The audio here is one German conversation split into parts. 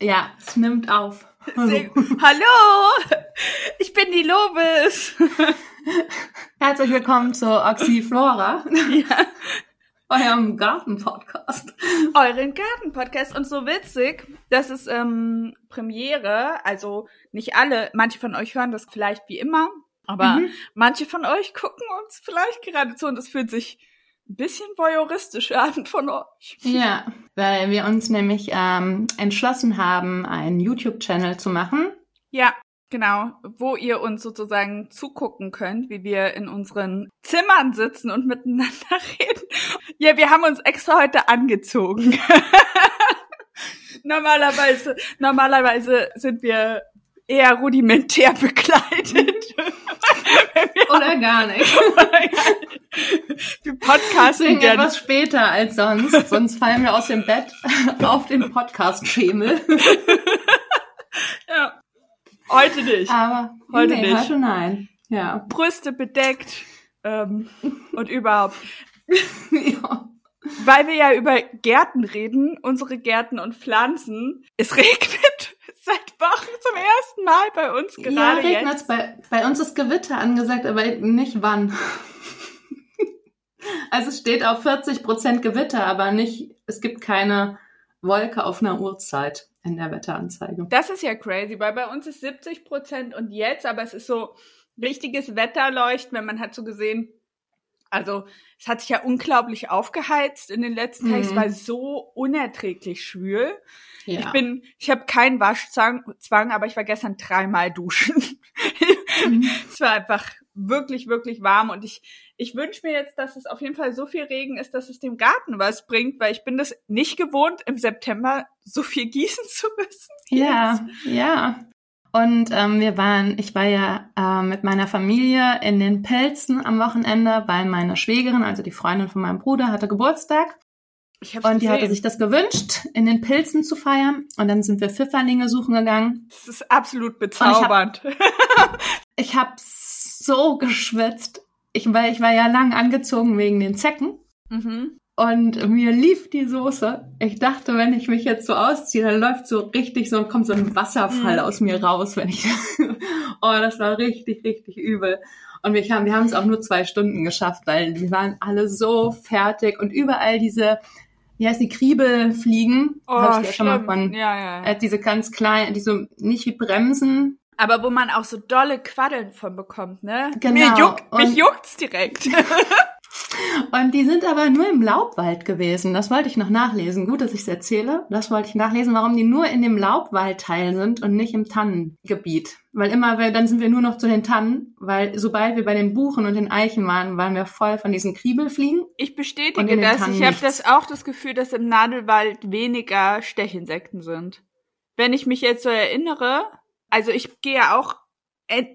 Ja, es nimmt auf. Hallo. Hallo, ich bin die Lobes. Herzlich willkommen zur Oxyflora, Ja, eurem Garten-Podcast. euren Garten-Podcast. Und so witzig, das ist ähm, Premiere. Also nicht alle, manche von euch hören das vielleicht wie immer, aber Mhm. manche von euch gucken uns vielleicht gerade zu und es fühlt sich bisschen voyeuristisch an von euch. Ja, weil wir uns nämlich ähm, entschlossen haben, einen YouTube-Channel zu machen. Ja, genau, wo ihr uns sozusagen zugucken könnt, wie wir in unseren Zimmern sitzen und miteinander reden. Ja, wir haben uns extra heute angezogen. normalerweise, normalerweise sind wir eher rudimentär bekleidet. Wir, Oder gar nicht. wir podcasten gerne. etwas später als sonst. Sonst fallen wir aus dem Bett auf den Podcast-Schemel. Ja. Heute nicht. Aber Heute nee, nicht. Heute nein. Ja. Brüste bedeckt ähm, und überhaupt. ja. Weil wir ja über Gärten reden, unsere Gärten und Pflanzen. Es regnet seit Wochen zum ersten Mal bei uns Ja, gerade regnet's jetzt. bei, bei uns ist Gewitter angesagt, aber nicht wann. also es steht auf 40 Prozent Gewitter, aber nicht, es gibt keine Wolke auf einer Uhrzeit in der Wetteranzeige. Das ist ja crazy, weil bei uns ist 70 Prozent und jetzt, aber es ist so richtiges Wetterleuchten, wenn man hat so gesehen, also es hat sich ja unglaublich aufgeheizt in den letzten Tagen. Es Mhm. war so unerträglich schwül. Ja. Ich bin, ich habe keinen Waschzwang, Zwang, aber ich war gestern dreimal duschen. Mhm. es war einfach wirklich, wirklich warm und ich, ich wünsche mir jetzt, dass es auf jeden Fall so viel Regen ist, dass es dem Garten was bringt, weil ich bin das nicht gewohnt, im September so viel gießen zu müssen. Ja, ja. Und ähm, wir waren, ich war ja äh, mit meiner Familie in den Pelzen am Wochenende, weil meine Schwägerin, also die Freundin von meinem Bruder, hatte Geburtstag Ich hab's und die hatte sich das gewünscht, in den Pilzen zu feiern. Und dann sind wir Pfifferlinge suchen gegangen. Das ist absolut bezaubernd. Ich habe so geschwitzt, ich, weil ich war ja lang angezogen wegen den Zecken. mhm. Und mir lief die Soße. Ich dachte, wenn ich mich jetzt so ausziehe, dann läuft so richtig so, kommt so ein Wasserfall Mhm. aus mir raus, wenn ich, oh, das war richtig, richtig übel. Und wir haben, wir haben es auch nur zwei Stunden geschafft, weil wir waren alle so fertig und überall diese, wie heißt die, Kriebelfliegen, Oh, ich dir schon mal von, ja, ja. äh, diese ganz kleinen, die so nicht wie Bremsen, Aber wo man auch so dolle Quaddeln von bekommt, ne? Genau. Mir juckt, mich Und- juckt's direkt. Und die sind aber nur im Laubwald gewesen. Das wollte ich noch nachlesen. Gut, dass ich es erzähle. Das wollte ich nachlesen, warum die nur in dem Laubwaldteil sind und nicht im Tannengebiet. Weil immer, dann sind wir nur noch zu den Tannen, weil sobald wir bei den Buchen und den Eichen waren, waren wir voll von diesen Kriebelfliegen. Ich bestätige das. Tannen Ich habe das auch das Gefühl, dass im Nadelwald weniger Stechinsekten sind. Wenn ich mich jetzt so erinnere, also ich gehe ja auch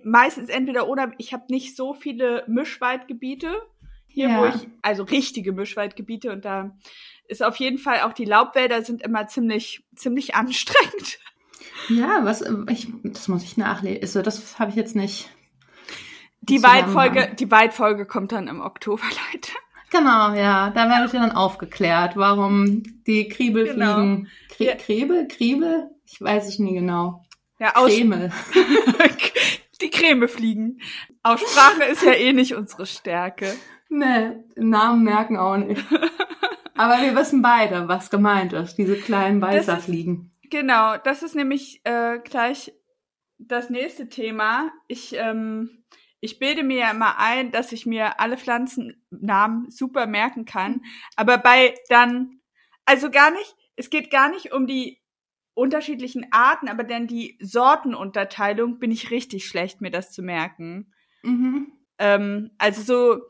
meistens entweder oder ich habe nicht so viele Mischwaldgebiete hier, Ja. wo ich also richtige Mischwaldgebiete und da ist auf jeden Fall auch die Laubwälder sind immer ziemlich ziemlich anstrengend. Ja, was, ich, das muss ich nachlesen. Also, das habe ich jetzt nicht. Die. Waldfolge, die Waldfolge kommt dann im Oktober, Leute. Genau, ja, da werde ich dann aufgeklärt, warum die Kriebelfliegen, Krie, Ja. Kriebel, Kriebel, ich weiß es nie genau. Ja, aus Kremel. die Creme fliegen. Aussprache ist ja eh nicht unsere Stärke. Nee, Namen merken auch nicht. Aber wir wissen beide, was gemeint ist, diese kleinen Beißerfliegen. Genau, das ist nämlich äh, gleich das nächste Thema. Ich, ähm, ich bilde mir ja immer ein, dass ich mir alle Pflanzennamen super merken kann. Aber bei dann, also gar nicht, es geht gar nicht um die unterschiedlichen Arten, aber dann die Sortenunterteilung bin ich richtig schlecht, mir das zu merken. Mhm. Ähm, also so,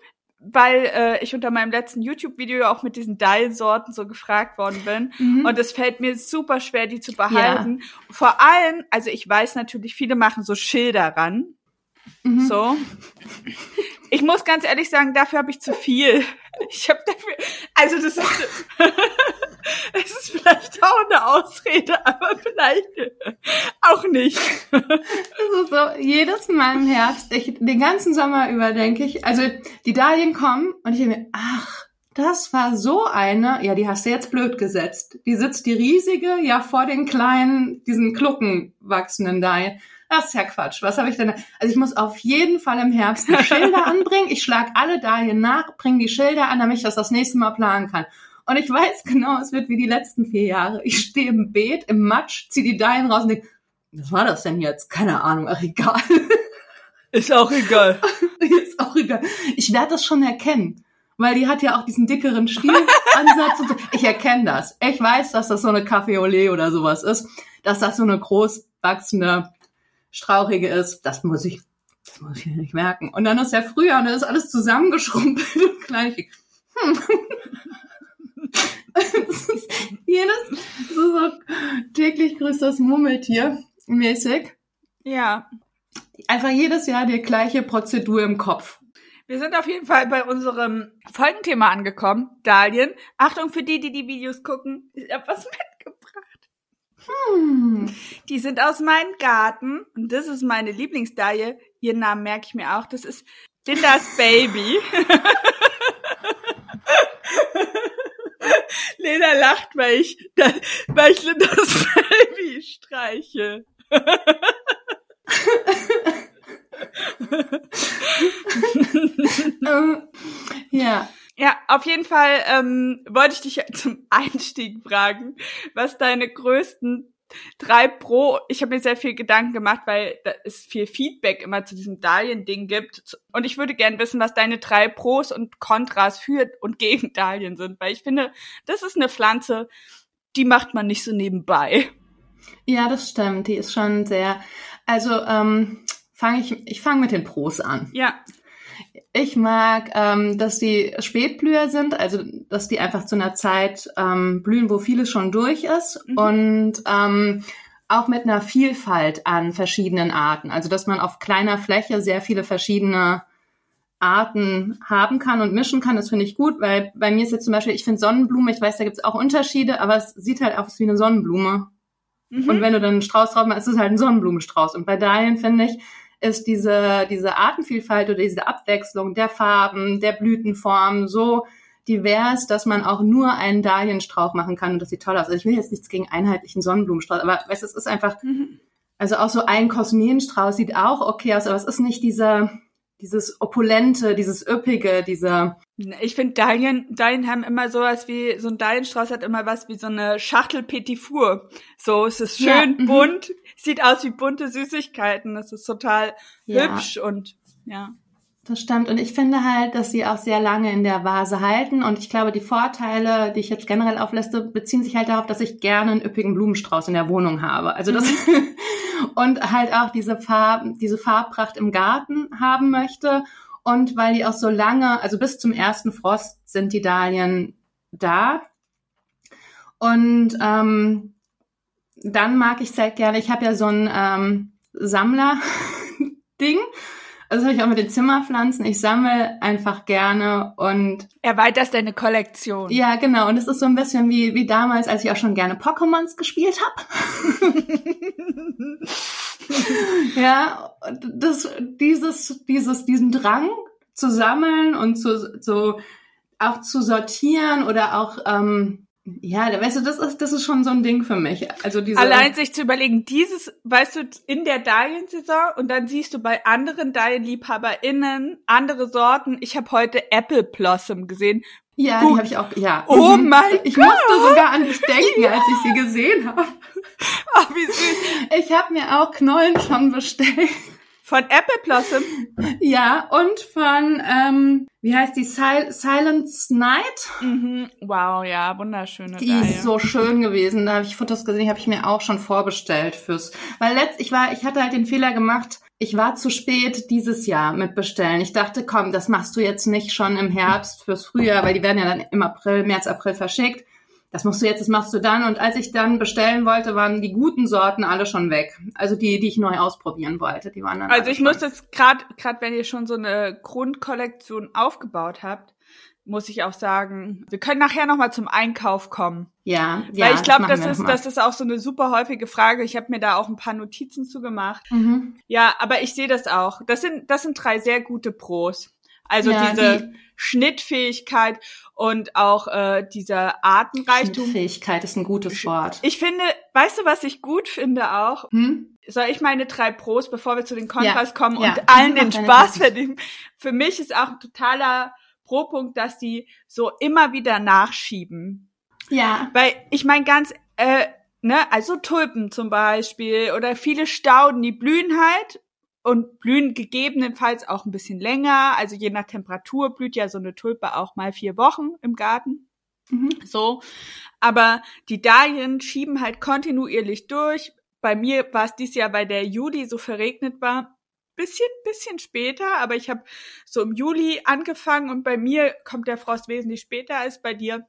weil äh, ich unter meinem letzten YouTube-Video auch mit diesen Dial-Sorten so gefragt worden bin. Mhm. Und es fällt mir super schwer, die zu behalten. Vor allem, also ich weiß natürlich, viele machen so Schilder ran. Mhm. So. Ich muss ganz ehrlich sagen, dafür habe ich zu viel. Ich habe dafür, also das ist, es ist vielleicht auch eine Ausrede, aber vielleicht auch nicht. Also so jedes Mal im Herbst, ich, den ganzen Sommer über denke ich, also die Dahlien kommen und ich denke mir, ach, Das war so eine, ja, die hast du jetzt blöd gesetzt. Die sitzt die riesige, ja, vor den kleinen, diesen Klucken wachsenden Dahlien. Das ist ja Quatsch. Was habe ich denn? Also ich muss auf jeden Fall im Herbst die Schilder anbringen. Ich schlage alle Dahlien nach, bringe die Schilder an, damit ich das das nächste Mal planen kann. Und ich weiß genau, es wird wie die letzten vier Jahre. Ich stehe im Beet, im Matsch, ziehe die Dahlien raus und denke, was war das denn jetzt? Keine Ahnung, ach egal. Ist auch egal. Ist auch egal. Ich werde das schon erkennen. Weil die hat ja auch diesen dickeren Stielansatz und so. Ich erkenne das. Ich weiß, dass das so eine Café Olé oder sowas ist. Dass das so eine großwachsende, strauchige ist. Das muss ich, das muss ich nicht merken. Und dann ist ja früher und dann ist alles zusammengeschrumpelt und klein. Ich, hm. jedes, so, so täglich grüßt das Murmeltier mäßig. Ja. Einfach jedes Jahr die gleiche Prozedur im Kopf. Wir sind auf jeden Fall bei unserem Folgenthema angekommen. Dahlien. Achtung für die, die die Videos gucken. Ich habe was mitgebracht. Hm. Die sind aus meinem Garten. Und das ist meine Lieblingsdahlie. Ihren Namen merke ich mir auch. Das ist Lindas Baby. Lena lacht, weil ich, weil ich Lindas Baby streiche. ähm, ja. Ja, auf jeden Fall ähm, wollte ich dich zum Einstieg fragen, was deine größten drei Pro, ich habe mir sehr viel Gedanken gemacht, weil es viel Feedback immer zu diesem Dahlien-Ding gibt. Und ich würde gern wissen, was deine drei Pros und Kontras für und gegen Dahlien sind, weil ich finde, das ist eine Pflanze, die macht man nicht so nebenbei. Ja, das stimmt. Die ist schon sehr. Also ähm, fange ich, ich fange mit den Pros an. Ja. Ich mag, ähm, dass die Spätblüher sind, also dass die einfach zu einer Zeit ähm, blühen, wo vieles schon durch ist mhm. und ähm, auch mit einer Vielfalt an verschiedenen Arten. Also dass man auf kleiner Fläche sehr viele verschiedene Arten haben kann und mischen kann, das finde ich gut, weil bei mir ist jetzt zum Beispiel, ich finde Sonnenblume, ich weiß, da gibt es auch Unterschiede, aber es sieht halt aus wie eine Sonnenblume. Mhm. Und wenn du dann einen Strauß drauf machst, ist es halt ein Sonnenblumenstrauß. Und bei Dahlien finde ich, ist diese, diese Artenvielfalt oder diese Abwechslung der Farben, der Blütenformen so divers, dass man auch nur einen Dahlienstrauch machen kann und das sieht toll aus. Also ich will jetzt nichts gegen einheitlichen Sonnenblumenstrauß, aber weißt, es ist einfach, mhm. also auch so ein Kosmienstrauß sieht auch okay aus, aber es ist nicht dieser, dieses opulente, dieses üppige, dieser. Ich finde Dahlien, Dahlien haben immer sowas wie, so ein Dahlienstrauß hat immer was wie so eine Schachtel Petit Four. So, es ist schön ja, mhm. bunt, sieht aus wie bunte Süßigkeiten. Das ist total ja. hübsch und, ja. Das stimmt. Und ich finde halt, dass sie auch sehr lange in der Vase halten. Und ich glaube, die Vorteile, die ich jetzt generell aufliste, beziehen sich halt darauf, dass ich gerne einen üppigen Blumenstrauß in der Wohnung habe. Also das mhm. und halt auch diese Farb, diese Farbpracht im Garten haben möchte. Und weil die auch so lange, also bis zum ersten Frost sind die Dahlien da. Und ähm, dann mag ich sehr gerne, ich habe ja so ein ähm, Sammler-Ding. Das habe ich auch mit den Zimmerpflanzen. Ich sammle einfach gerne und erweiterst deine Kollektion. Ja, genau. Und es ist so ein bisschen wie, wie damals, als ich auch schon gerne Pokémons gespielt habe. ja, das, dieses, dieses, diesen Drang zu sammeln und zu, so auch zu sortieren oder auch ähm, ja, da weißt du, das ist, das ist schon so ein Ding für mich. Also diese Allein sich zu überlegen, dieses, weißt du, in der Dahliensaison und dann siehst du bei anderen DahlienliebhaberInnen andere Sorten. Ich habe heute Apple Blossom gesehen. Ja, Gut. die habe ich auch, ja. Oh mhm. mein Ich Gott. musste sogar an dich denken, ja. als ich sie gesehen habe. Ach, wie süß. Ich habe mir auch Knollen schon bestellt. Von Apple Blossom? Ja, und von, ähm, wie heißt die, Sil Silence Night? Mhm. Wow, ja, wunderschöne Die Reihe. ist so schön gewesen. Da habe ich Fotos gesehen, habe ich mir auch schon vorbestellt fürs. Weil letzt, ich war, ich hatte halt den Fehler gemacht, ich war zu spät dieses Jahr mit bestellen. Ich dachte, komm, das machst du jetzt nicht schon im Herbst fürs Frühjahr, weil die werden ja dann im April, März, April verschickt das machst du jetzt, das machst du dann. Und als ich dann bestellen wollte, waren die guten Sorten alle schon weg. Also die, die ich neu ausprobieren wollte, die waren dann. Also ich muss jetzt gerade, gerade wenn ihr schon so eine Grundkollektion aufgebaut habt, muss ich auch sagen, wir können nachher noch mal zum Einkauf kommen. Ja, ja. Weil ich glaube, das, das ist das ist auch so eine super häufige Frage. Ich habe mir da auch ein paar Notizen zu gemacht. Mhm. Ja, aber ich sehe das auch. Das sind das sind drei sehr gute Pros. Also Ja, diese die- Schnittfähigkeit und auch äh, dieser Artenreichtum. Fähigkeit ist ein gutes Wort. Ich finde, weißt du, was ich gut finde auch? Hm? Soll ich meine drei Pros, bevor wir zu den Kontras Ja, kommen ja. und allen den Spaß verdienen? Für mich ist auch ein totaler Pro-Punkt, dass die so immer wieder nachschieben. Ja. Weil ich meine ganz, äh, ne, also Tulpen zum Beispiel oder viele Stauden, die blühen halt und blühen gegebenenfalls auch ein bisschen länger. Also je nach Temperatur blüht ja so eine Tulpe auch mal vier Wochen im Garten. Mhm. So. Aber die Dahlien schieben halt kontinuierlich durch. Bei mir war es dieses Jahr, weil der Juli so verregnet war, bisschen, bisschen später, aber ich habe so im Juli angefangen und bei mir kommt der Frost wesentlich später als bei dir.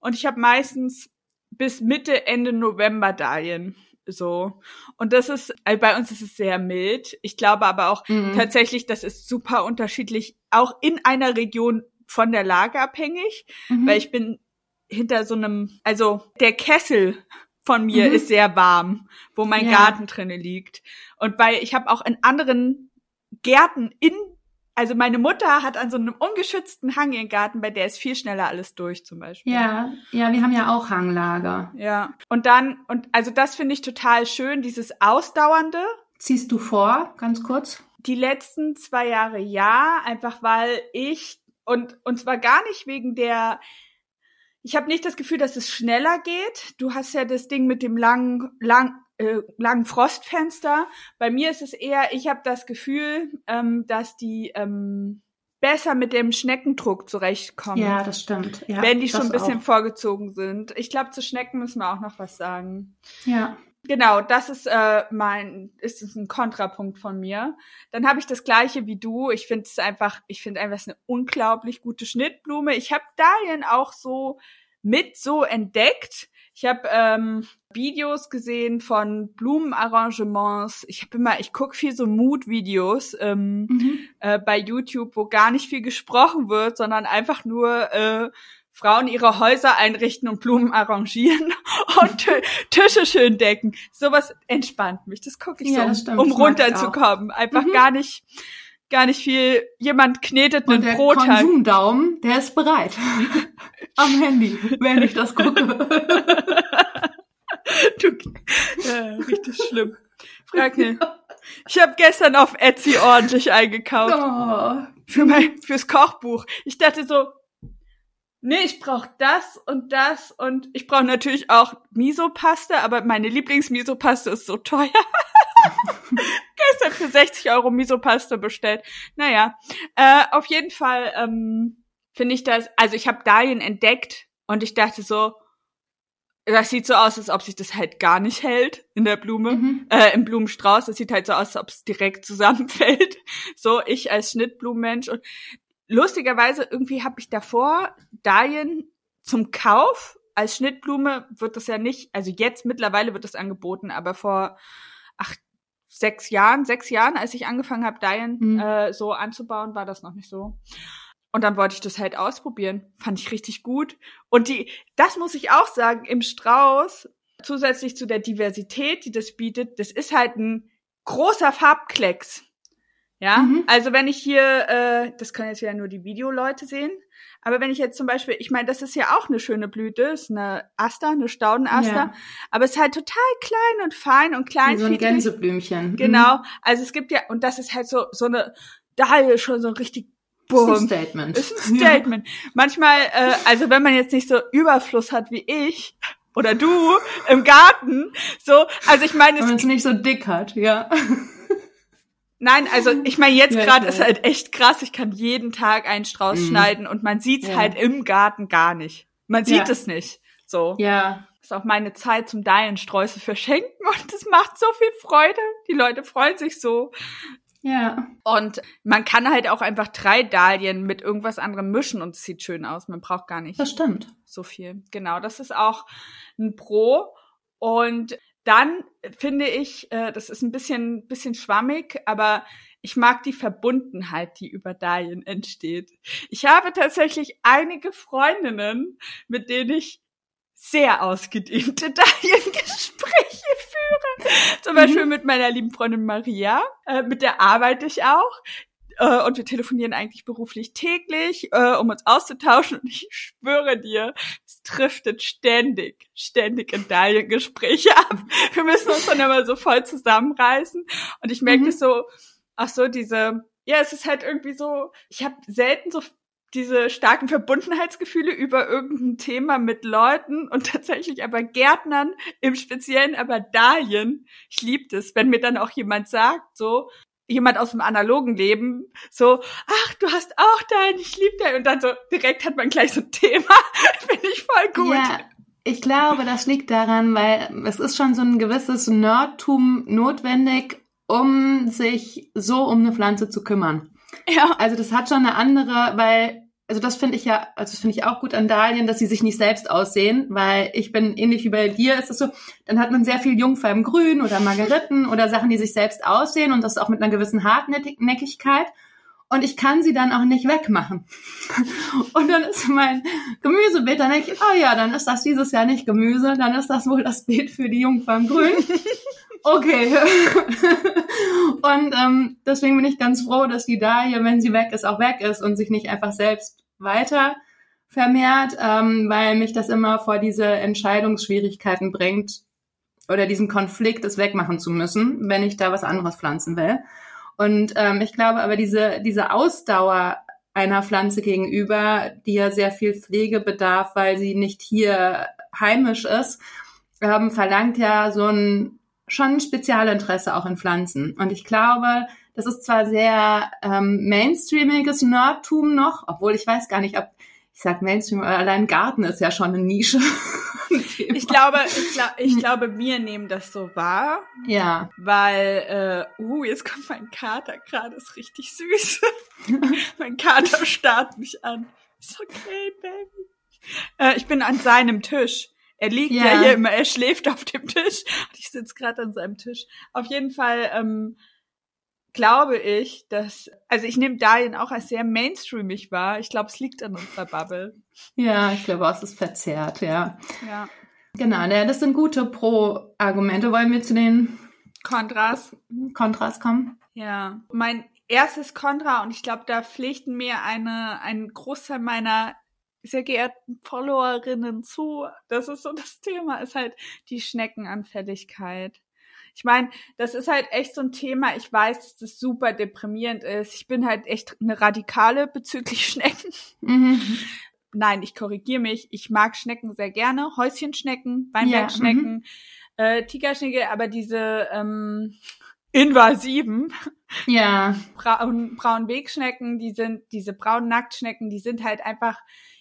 Und ich habe meistens bis Mitte, Ende November Dahlien. So. Und das ist, also bei uns ist es sehr mild. Ich glaube aber auch Mhm. tatsächlich, das ist super unterschiedlich, auch in einer Region von der Lage abhängig Mhm. weil ich bin hinter so einem, also der Kessel von mir Mhm. ist sehr warm, wo mein Ja. Garten drinne liegt. Und weil ich habe auch in anderen Gärten in, also meine Mutter hat an so einem ungeschützten Hang ihren Garten, bei der ist viel schneller alles durch zum Beispiel. ja, ja, wir haben ja auch Hanglager. Ja. Und dann, und also das finde ich total schön, dieses Ausdauernde. Ziehst du vor, ganz kurz? Die letzten zwei Jahre ja, einfach weil ich und und zwar gar nicht wegen der ich habe nicht das Gefühl, dass es schneller geht. Du hast ja das Ding mit dem langen lang äh, langen Frostfenster. Bei mir ist es eher, ich habe das Gefühl, ähm, dass die ähm, besser mit dem Schneckendruck zurechtkommen. Ja, das stimmt. Ja, wenn die schon ein bisschen auch. vorgezogen sind. Ich glaube, zu Schnecken müssen wir auch noch was sagen. Ja. Genau, das ist äh, mein, ist es ein Kontrapunkt von mir. Dann habe ich das gleiche wie du. Ich finde es einfach, ich finde einfach es ist eine unglaublich gute Schnittblume. Ich habe Dahlien auch so mit so entdeckt. Ich habe ähm, Videos gesehen von Blumenarrangements. Ich habe immer, ich guck viel so Mood-Videos ähm, Mhm. äh, bei YouTube, wo gar nicht viel gesprochen wird, sondern einfach nur äh, Frauen ihre Häuser einrichten und Blumen arrangieren und Tische schön decken. Sowas entspannt mich. Das gucke ich Ja, so, um, runterzukommen. Einfach Mhm. gar nicht, gar nicht viel. Jemand knetet einen der Brotteig. Konsumdaumen, der ist bereit. Am Handy, wenn ich das gucke. Du, ja, richtig schlimm. Frag nicht. Ich habe gestern auf Etsy ordentlich eingekauft. Oh. für mein fürs Kochbuch. Ich dachte so, nee, ich brauche das und das und ich brauche natürlich auch Miso-Paste, aber meine Lieblings-Miso-Paste ist so teuer. Gestern für 60 Euro Miso-Paste bestellt. Naja, äh, auf jeden Fall ähm, finde ich das, also ich habe Dahlien entdeckt und ich dachte so, das sieht so aus, als ob sich das halt gar nicht hält in der Blume Mhm. äh, im Blumenstrauß. Das sieht halt so aus, als ob es direkt zusammenfällt. So, ich als Schnittblumenmensch. Und lustigerweise, irgendwie habe ich davor Dahlien zum Kauf. Als Schnittblume wird das ja nicht, also jetzt mittlerweile wird das angeboten, aber vor acht, sechs Jahren, sechs Jahren, als ich angefangen habe, Dahlien Mhm. äh, so anzubauen, war das noch nicht so. Und dann wollte ich das halt ausprobieren. Fand ich richtig gut. Und die, das muss ich auch sagen, im Strauß, zusätzlich zu der Diversität, die das bietet, das ist halt ein großer Farbklecks. Ja, Mhm. also wenn ich hier, äh, das können jetzt ja nur die Videoleute sehen, aber wenn ich jetzt zum Beispiel, ich meine, das ist ja auch eine schöne Blüte, ist eine Aster, eine Staudenaster, Ja. aber es ist halt total klein und fein und klein. Wie so ein Gänseblümchen. Mhm. Genau, also es gibt ja, und das ist halt so, so eine, Dahl schon so richtig Das ist ein Boom. Statement. Ist ein Statement. Manchmal, äh, also wenn man jetzt nicht so Überfluss hat wie ich oder du im Garten, so, also ich meine, Wenn es man es nicht so dick hat, ja. Nein, also ich meine, jetzt gerade ist halt echt krass. Ich kann jeden Tag einen Strauß Mhm. schneiden und man sieht's Ja. halt im Garten gar nicht. Man sieht Ja. es nicht. So. Ja. ist auch meine Zeit zum Dahliensträuße verschenken und es macht so viel Freude. Die Leute freuen sich so. Ja. Und man kann halt auch einfach drei Dahlien mit irgendwas anderem mischen und es sieht schön aus. Man braucht gar nicht Das stimmt. so viel. Genau, das ist auch ein Pro. Und dann finde ich, äh, das ist ein bisschen, bisschen schwammig, aber ich mag die Verbundenheit, die über Dahlien entsteht. Ich habe tatsächlich einige Freundinnen, mit denen ich sehr ausgedehnte Dahlien-Gespräche führe. Zum Beispiel mit meiner lieben Freundin Maria, äh, mit der arbeite ich auch. Äh, und wir telefonieren eigentlich beruflich täglich, äh, um uns auszutauschen. Und ich schwöre dir, es driftet ständig, ständig in Dahlia-Gespräche ab. Wir müssen uns dann immer so voll zusammenreißen. Und ich merke mhm. so, ach so, diese, ja, es ist halt irgendwie so, ich habe selten so diese starken Verbundenheitsgefühle über irgendein Thema mit Leuten und tatsächlich aber Gärtnern, im Speziellen aber Dahlien. Ich liebe das, wenn mir dann auch jemand sagt, so, jemand aus dem analogen Leben, so, ach, du hast auch dein, ich liebe dein, und dann so direkt hat man gleich so ein Thema, finde ich voll gut. Ja. Ich glaube, das liegt daran, weil es ist schon so ein gewisses Nerdtum notwendig, um sich so um eine Pflanze zu kümmern. Ja. Also das hat schon eine andere, weil also das finde ich ja, also das finde ich auch gut an Dahlien, dass sie sich nicht selbst aussehen, weil ich bin ähnlich wie bei dir, ist es so, dann hat man sehr viel Jungferngrün oder Margeriten oder Sachen, die sich selbst aussehen und das auch mit einer gewissen Hartnäckigkeit und ich kann sie dann auch nicht wegmachen. Und dann ist mein Gemüsebeet, dann denke ich, oh ja, dann ist das dieses Jahr nicht Gemüse, dann ist das wohl das Beet für die Jungferngrün. Okay. und ähm, deswegen bin ich ganz froh, dass die Dahlia, wenn sie weg ist, auch weg ist und sich nicht einfach selbst weiter vermehrt, ähm, weil mich das immer vor diese Entscheidungsschwierigkeiten bringt oder diesen Konflikt, es wegmachen zu müssen, wenn ich da was anderes pflanzen will. Und ähm, ich glaube aber diese, diese Ausdauer einer Pflanze gegenüber, die ja sehr viel Pflege bedarf, weil sie nicht hier heimisch ist, ähm, verlangt ja so ein schon ein Spezialinteresse auch in Pflanzen. Und ich glaube, das ist zwar sehr ähm, mainstreamiges Nerdtum noch, obwohl ich weiß gar nicht, ob ich sag Mainstream, allein Garten ist ja schon eine Nische. ich glaube, ich, glaub, ich glaube, wir nehmen das so wahr. Ja. Weil, äh, uh, jetzt kommt mein Kater gerade, ist richtig süß. mein Kater starrt mich an. Ist okay, Baby. Äh, ich bin an seinem Tisch. Er liegt ja. ja hier immer, er schläft auf dem Tisch und ich sitze gerade an seinem Tisch. Auf jeden Fall ähm, glaube ich, dass, also ich nehme Darien auch als sehr mainstreamig wahr. Ich glaube, es liegt an unserer Bubble. Ja, ich glaube auch, es ist verzerrt, ja. Ja. Genau, ja, das sind gute Pro-Argumente. Wollen wir zu den Kontras? Kontras kommen? Ja. Mein erstes Kontra, und ich glaube, da pflichten mir eine, ein Großteil meiner sehr geehrten Followerinnen zu. Das ist so das Thema, ist halt die Schneckenanfälligkeit. Ich meine, das ist halt echt so ein Thema. Ich weiß, dass das super deprimierend ist. Ich bin halt echt eine Radikale bezüglich Schnecken. Mhm. Nein, ich korrigiere mich. Ich mag Schnecken sehr gerne. Häuschenschnecken, Weinbergschnecken, ja, mhm. äh, Tigerschnecke, aber diese ähm, invasiven ja. Braun, Braunwegschnecken, die sind, diese braunen Nacktschnecken, die sind halt einfach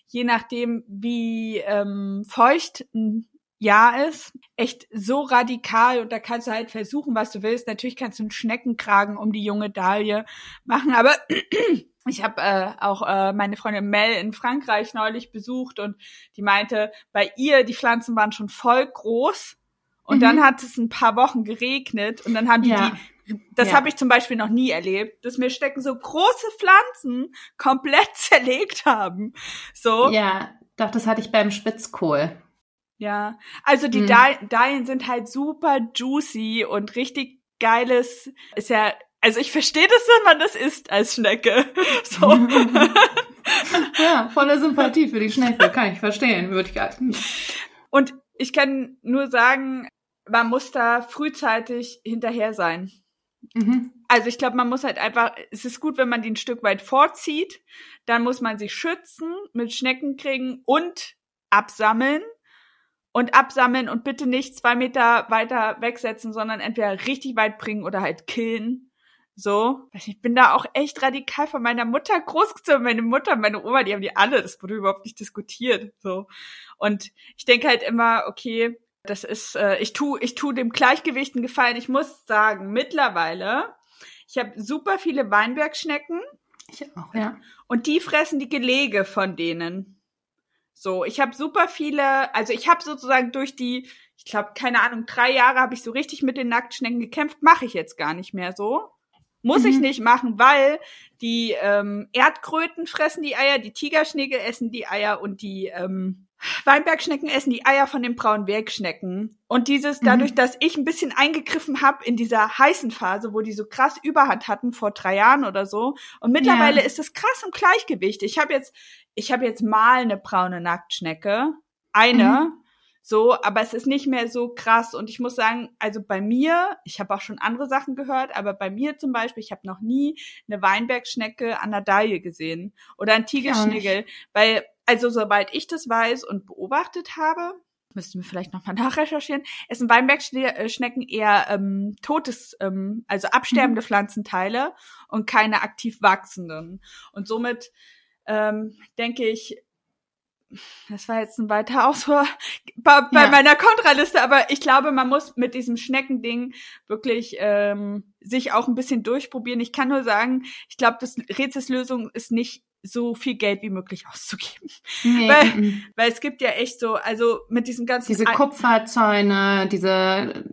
je nachdem, wie ähm, feucht ein Jahr ist, echt so radikal und da kannst du halt versuchen, was du willst. Natürlich kannst du einen Schneckenkragen um die junge Dahlie machen, aber ich habe äh, auch äh, meine Freundin Mel in Frankreich neulich besucht und die meinte, bei ihr die Pflanzen waren schon voll groß und mhm. dann hat es ein paar Wochen geregnet und dann haben die ja. die das ja. habe ich zum Beispiel noch nie erlebt, dass mir stecken so große Pflanzen komplett zerlegt haben. So. Ja, doch, das hatte ich beim Spitzkohl. Ja, also die hm. Dahlien sind halt super juicy und richtig geiles, ist ja, also ich verstehe das, wenn man das isst als Schnecke. So. ja, volle Sympathie für die Schnecke, kann ich verstehen, würde ich nicht. Und ich kann nur sagen, man muss da frühzeitig hinterher sein. Mhm. Also ich glaube, man muss halt einfach, es ist gut, wenn man die ein Stück weit vorzieht, dann muss man sie schützen, mit Schnecken kriegen und absammeln. Und absammeln und bitte nicht zwei Meter weiter wegsetzen, sondern entweder richtig weit bringen oder halt killen. So. Ich bin da auch echt radikal von meiner Mutter großgezogen. Meine Mutter, meine Oma, die haben die alle, das wurde überhaupt nicht diskutiert. So. Und ich denke halt immer, okay, das ist, äh, ich tu, ich tu dem Gleichgewicht einen Gefallen. Ich muss sagen, mittlerweile, ich habe super viele Weinbergschnecken. Ich auch, ja. Und die fressen die Gelege von denen. So, ich habe super viele, also ich habe sozusagen durch die, ich glaube, keine Ahnung, drei Jahre habe ich so richtig mit den Nacktschnecken gekämpft. Mache ich jetzt gar nicht mehr so. Muss mhm. ich nicht machen, weil die ähm, Erdkröten fressen die Eier, die Tigerschnägel essen die Eier und die ähm, Weinbergschnecken essen die Eier von den braunen Bergschnecken. Und dieses, Mhm. dadurch, dass ich ein bisschen eingegriffen habe in dieser heißen Phase, wo die so krass Überhand hatten vor drei Jahren oder so. Und mittlerweile Ja. ist es krass im Gleichgewicht. Ich habe jetzt, ich habe jetzt mal eine braune Nacktschnecke. Eine. Mhm. So, aber es ist nicht mehr so krass. Und ich muss sagen, also bei mir, ich habe auch schon andere Sachen gehört, aber bei mir zum Beispiel, ich habe noch nie eine Weinbergschnecke an der Daille gesehen oder ein Tigerschnigel. Weil, also soweit ich das weiß und beobachtet habe, müssten wir vielleicht nochmal nachrecherchieren, essen Weinbergschnecken eher ähm, totes, ähm, also absterbende Pflanzenteile und keine aktiv wachsenden. Und somit ähm, denke ich, das war jetzt ein weiter Ausfuhr bei, bei Ja. meiner Kontraliste, aber ich glaube, man muss mit diesem Schneckending wirklich ähm, sich auch ein bisschen durchprobieren. Ich kann nur sagen, ich glaube, das Rätselslösung ist nicht so viel Geld wie möglich auszugeben. Nee, Weil-. Weil es gibt ja echt so, also mit diesem ganzen diese Kupferzäune, diese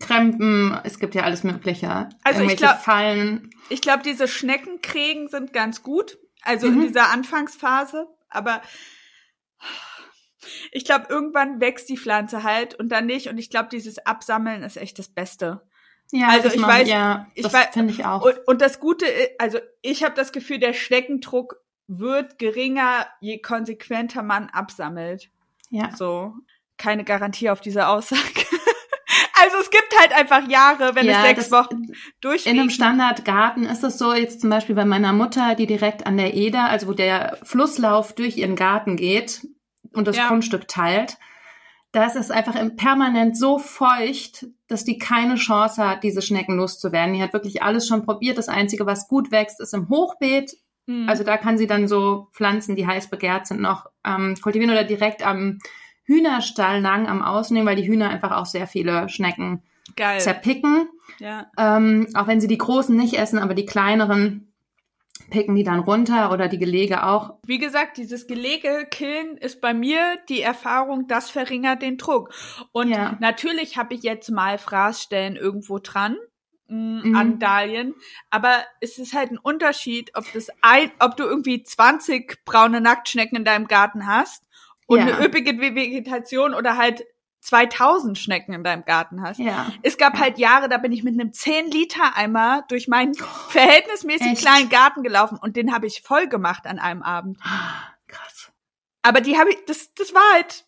Krempen, es gibt ja alles Mögliche. Also ich Irgendwelche glaub- Fallen. Ich glaube, diese Schneckenkrägen sind ganz gut, also in Mhm. dieser Anfangsphase, aber ich glaube, irgendwann wächst die Pflanze halt und dann nicht und ich glaube, dieses Absammeln ist echt das Beste. Ja, Also ich macht- weiß- ja, ich das weiß- finde ich auch. Und, und das Gute, also ich habe das Gefühl, der Schneckendruck wird geringer, je konsequenter man absammelt. ja. So, keine Garantie auf diese Aussage. also es gibt halt einfach Jahre, wenn ja, es sechs das- Wochen durchliegt. In einem Standardgarten ist es so, jetzt zum Beispiel bei meiner Mutter, die direkt an der Eder, also wo der Flusslauf durch ihren Garten geht und das Ja. Grundstück teilt, da ist es einfach im- permanent so feucht, dass die keine Chance hat, diese Schnecken loszuwerden. Die hat wirklich alles schon probiert. Das Einzige, was gut wächst, ist im Hochbeet. Hm. Also da kann sie dann so Pflanzen, die heiß begehrt sind, noch ähm, kultivieren oder direkt am Hühnerstall lang am Ausnehmen, weil die Hühner einfach auch sehr viele Schnecken geil. zerpicken. Ja. Ähm, auch wenn sie die großen nicht essen, aber die kleineren picken die dann runter oder die Gelege auch. Wie gesagt, dieses Gelege-Killen ist bei mir die Erfahrung, das verringert den Druck. Und Ja. natürlich habe ich jetzt mal Fraßstellen irgendwo dran mh, Mhm. an Dahlien, aber es ist halt ein Unterschied, ob das ein, ob du irgendwie 20 braune Nacktschnecken in deinem Garten hast und Ja. eine üppige Vegetation oder halt 2000 Schnecken in deinem Garten hast. Ja. Es gab Ja. halt Jahre, da bin ich mit einem 10-Liter-Eimer durch meinen verhältnismäßig Echt? kleinen Garten gelaufen und den habe ich voll gemacht an einem Abend. Krass. Aber die habe ich, das, das war halt,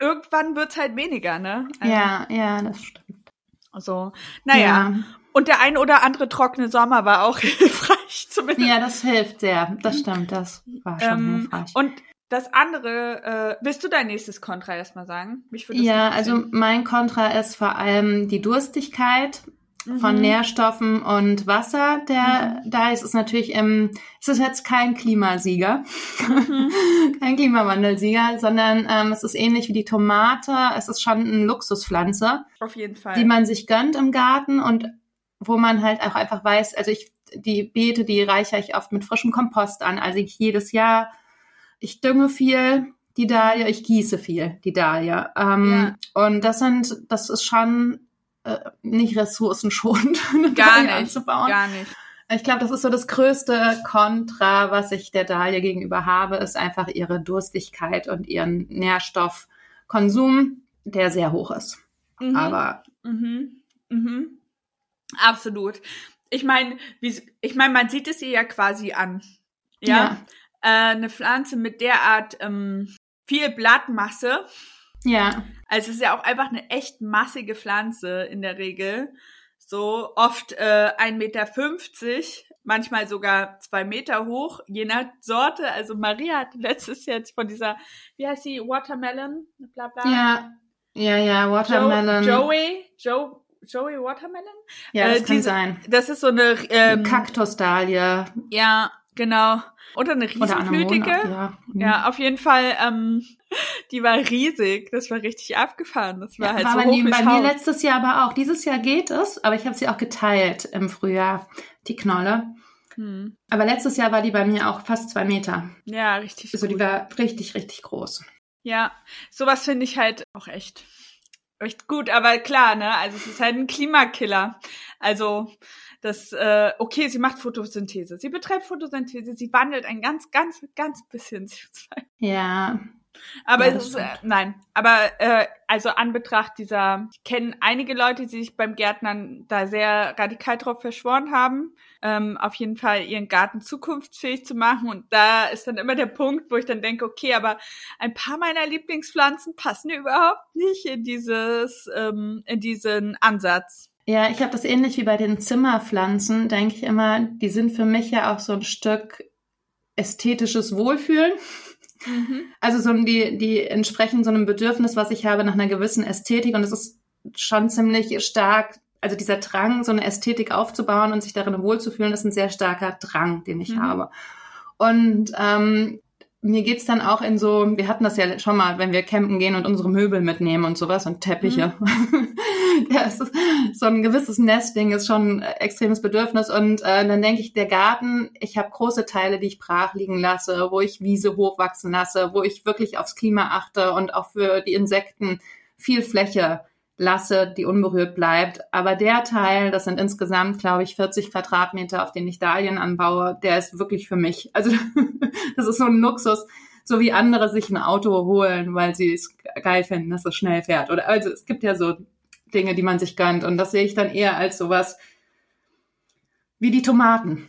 irgendwann wird's halt weniger, ne? Also, Ja, ja, das stimmt. So, naja. Und der ein oder andere trockene Sommer war auch hilfreich, zumindest. Ja, das hilft sehr. Das stimmt, das war schon ähm, hilfreich. und das andere, äh, willst du dein nächstes Kontra erstmal sagen? Ja, also mein Kontra ist vor allem die Durstigkeit von Mhm. Nährstoffen und Wasser. Der da ist es natürlich im, es ist jetzt kein Klimasieger, Mhm. kein Klimawandelsieger, sondern ähm, es ist ähnlich wie die Tomate. Es ist schon eine Luxuspflanze. Auf jeden Fall. die man sich gönnt im Garten und wo man halt auch einfach weiß, also ich, die Beete, die reichere ich oft mit frischem Kompost an. Also ich jedes Jahr, ich dünge viel, die Dahlia, ich gieße viel, die Dahlia. Ähm, Und das sind, das ist schon äh, nicht ressourcenschonend, eine Gar Dahlia nicht, anzubauen. gar nicht. Ich glaube, das ist so das größte Kontra, was ich der Dahlia gegenüber habe, ist einfach ihre Durstigkeit und ihren Nährstoffkonsum, der sehr hoch ist. Mhm. Aber Mhm. Mhm. Absolut. Ich meine, ich meine, man sieht es ihr ja quasi an. Ja. Äh, eine Pflanze mit derart ähm, viel Blattmasse. ja, Also es ist ja auch einfach eine echt massige Pflanze in der Regel. So oft äh, 1,50 Meter, manchmal sogar zwei Meter hoch, je nach Sorte. Also Maria hat letztes jetzt von dieser, wie heißt die, Watermelon, bla bla. Ja, ja, ja, Watermelon. Jo Joey, Joe, Joey Watermelon? ja, das äh, kann diese- sein. Das ist so eine, ähm, Kaktusdahlie ja, genau. Oder eine riesenblütige. Ja, Mhm. Ja, auf jeden Fall, ähm, die war riesig. Das war richtig abgefahren. Das war Ja, halt war so bei, hoch bei mir letztes Jahr aber auch. Dieses Jahr geht es, aber ich habe sie auch geteilt im Frühjahr, die Knolle. Hm. Aber letztes Jahr war die bei mir auch fast zwei Meter. Ja, richtig Also die gut. war richtig, richtig groß. Ja, sowas finde ich halt auch echt, echt gut. Aber klar, ne, also es ist halt ein Klimakiller. Also das, äh, okay, sie macht Photosynthese. Sie betreibt Photosynthese. Sie wandelt ein ganz, ganz, ganz bisschen CO2. Ja, Aber Ja, es ist, äh, nein, aber äh, also an Betracht dieser, ich kenne einige Leute, die sich beim Gärtnern da sehr radikal drauf verschworen haben, ähm, auf jeden Fall ihren Garten zukunftsfähig zu machen. Und da ist dann immer der Punkt, wo ich dann denke, okay, aber ein paar meiner Lieblingspflanzen passen überhaupt nicht in dieses, ähm, in diesen Ansatz. Ja, ich habe das ähnlich wie bei den Zimmerpflanzen, denke ich immer, die sind für mich ja auch so ein Stück ästhetisches Wohlfühlen. Also so die, die entsprechen so einem Bedürfnis, was ich habe nach einer gewissen Ästhetik und es ist schon ziemlich stark, also dieser Drang, so eine Ästhetik aufzubauen und sich darin wohlzufühlen, ist ein sehr starker Drang, den ich Mhm. habe. Und ähm, mir geht's dann auch in so, wir hatten das ja schon mal, wenn wir campen gehen und unsere Möbel mitnehmen und sowas und Teppiche. ja, ist so ein gewisses Nesting ist schon ein extremes Bedürfnis. Und äh, dann denke ich, der Garten, ich habe große Teile, die ich brach liegen lasse, wo ich Wiese hochwachsen lasse, wo ich wirklich aufs Klima achte und auch für die Insekten viel Fläche lasse, die unberührt bleibt. Aber der Teil, das sind insgesamt, glaube ich, 40 Quadratmeter, auf denen ich Dahlien anbaue, der ist wirklich für mich. Also das ist so ein Luxus, so wie andere sich ein Auto holen, weil sie es geil finden, dass es schnell fährt. Oder also es gibt ja so Dinge, die man sich gönnt. Und das sehe ich dann eher als sowas wie die Tomaten.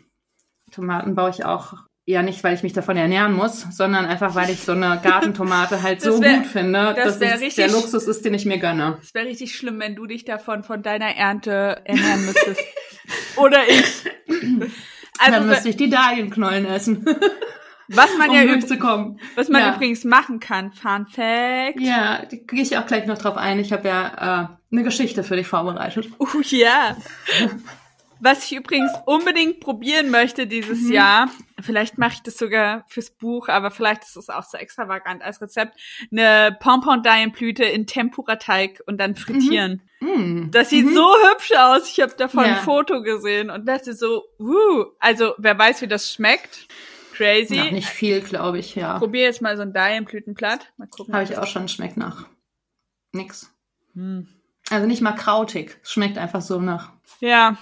Tomaten baue ich auch eher nicht, weil ich mich davon ernähren muss, sondern einfach, weil ich so eine Gartentomate halt so wär- gut finde, das dass es richtig- der Luxus ist, den ich mir gönne. Es wäre richtig schlimm, wenn du dich davon von deiner Ernte ernähren müsstest. Oder ich. dann Also, müsste ich die Dahlienknollen essen, was man um ja durchzukommen. was man Ja. übrigens machen kann, Fun Fact. Ja, da gehe ich auch gleich noch drauf ein. Ich habe ja äh, eine Geschichte für dich vorbereitet. Oh ja. Was ich übrigens unbedingt probieren möchte dieses Mhm. Jahr, vielleicht mache ich das sogar fürs Buch, aber vielleicht ist es auch so extravagant als Rezept, eine Pompon-Daienblüte in Tempura-Teig und dann frittieren. Mm. Das sieht Mhm. so hübsch aus. Ich habe davon Ja. ein Foto gesehen und dachte so, uh, also wer weiß, wie das schmeckt. Crazy. Noch nicht viel, glaube ich, ja. Probier jetzt mal so ein Daienblütenblatt. Mal gucken. Habe ich auch schon, schmeckt nach nix. Hm. Also nicht mal krautig. Es schmeckt einfach so nach. Ja.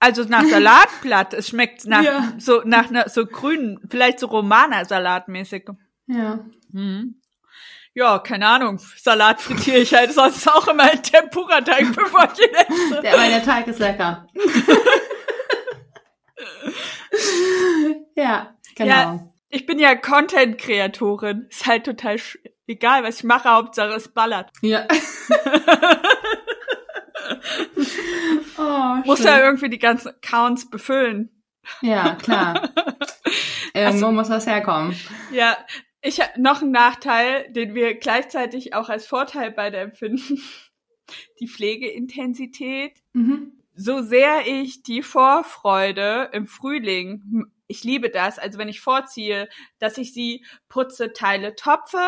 Also nach Salatblatt. es schmeckt nach Ja. so nach einer so grünen, vielleicht so Romana-Salatmäßig. Ja. Hm. Ja, keine Ahnung. Salat frittiere ich halt sonst auch immer in Tempura-Teig, bevor ich ihn esse. Der, aber der Teig ist lecker. ja, genau. Ja. Ich bin ja Content-Kreatorin. Ist halt total egal, was ich mache. Hauptsache es ballert. Ja. oh, Muss ja irgendwie die ganzen Accounts befüllen. Ja, klar. Irgendwo muss das herkommen. Ja, ich habe noch einen Nachteil, den wir gleichzeitig auch als Vorteil beide empfinden. Die Pflegeintensität. Mhm. So sehr ich die Vorfreude im Frühling, ich liebe das, also wenn ich vorziehe, dass ich sie putze, teile, topfe,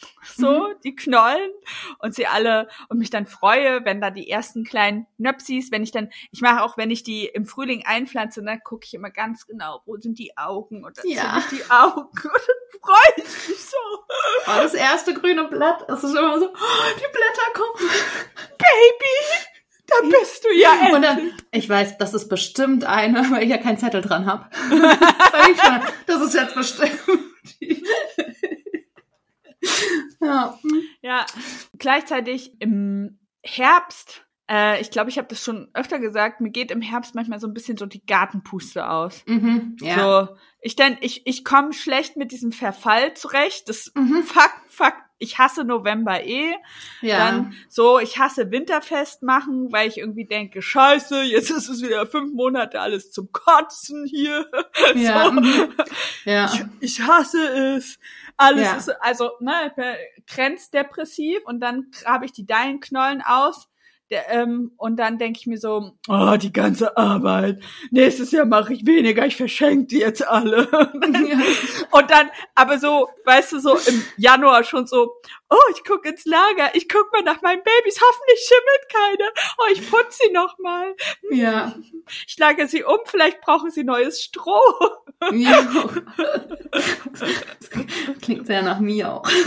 so, die Knollen und sie alle und mich dann freue, wenn da die ersten kleinen Nöpsis, wenn ich dann, ich mache auch, wenn ich die im Frühling einpflanze, dann gucke ich immer ganz genau, wo sind die Augen und dann Ja. sehe ich die Augen und dann freue ich mich so. Oh, das erste grüne Blatt, es ist immer so, oh, die Blätter kommen. Baby, da bist du ja Und endlich. dann, ich weiß, das ist bestimmt eine, weil ich ja keinen Zettel dran habe. das ist jetzt bestimmt. die. ja. Ja, gleichzeitig im Herbst, äh, ich glaube, ich habe das schon öfter gesagt, mir geht im Herbst manchmal so ein bisschen so die Gartenpuste aus. Mhm. Ja. So, ich denn, ich, ich komme schlecht mit diesem Verfall zurecht. Das Mhm. fuck, fuck, ich hasse November eh. ja. Dann so, ich hasse Winterfest machen, weil ich irgendwie denke, scheiße, jetzt ist es wieder fünf Monate alles zum Kotzen hier. ja. so. ja. Ich, ich hasse es. Alles Ja. ist, also, ne, grenzdepressiv und dann grabe ich die Deilenknollen aus. Der, ähm, und dann denke ich mir so, oh, die ganze Arbeit. Nächstes Jahr mache ich weniger, ich verschenke die jetzt alle. Und dann, aber so, weißt du, so im Januar schon so, oh, ich gucke ins Lager, ich guck mal nach meinen Babys, hoffentlich schimmelt keine. Oh, ich putze sie noch mal. Ja. Ich lagere sie um, vielleicht brauchen sie neues Stroh. ja. Klingt sehr nach mir auch.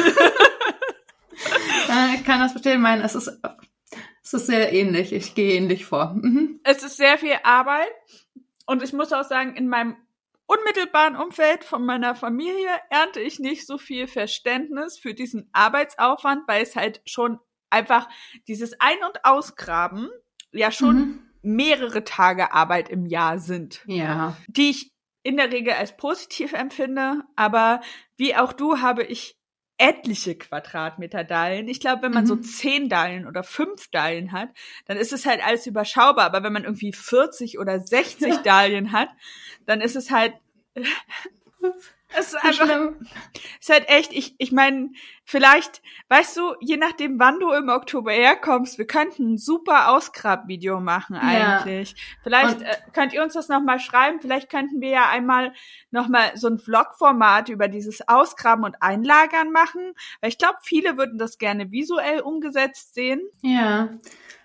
Äh, Ich kann das verstehen, mein, es ist, es ist sehr ähnlich. Ich gehe ähnlich vor. Mhm. Es ist sehr viel Arbeit und ich muss auch sagen, in meinem unmittelbaren Umfeld von meiner Familie ernte ich nicht so viel Verständnis für diesen Arbeitsaufwand, weil es halt schon einfach dieses Ein- und Ausgraben ja schon mhm. mehrere Tage Arbeit im Jahr sind. Ja. Die ich in der Regel als positiv empfinde, aber wie auch du habe ich etliche Quadratmeter Dallen. Ich glaube, wenn man mhm. so zehn Dallen oder fünf Dallen hat, dann ist es halt alles überschaubar. Aber wenn man irgendwie 40 oder 60 ja. Dallen hat, dann ist es halt es ist einfach, schlimm. ist halt echt, ich, ich meine, vielleicht, weißt du, je nachdem, wann du im Oktober herkommst, wir könnten ein super Ausgrabvideo machen eigentlich. Ja. Vielleicht äh, könnt ihr uns das nochmal schreiben, vielleicht könnten wir ja einmal nochmal so ein Vlog-Format über dieses Ausgraben und Einlagern machen, weil ich glaube, viele würden das gerne visuell umgesetzt sehen. Ja.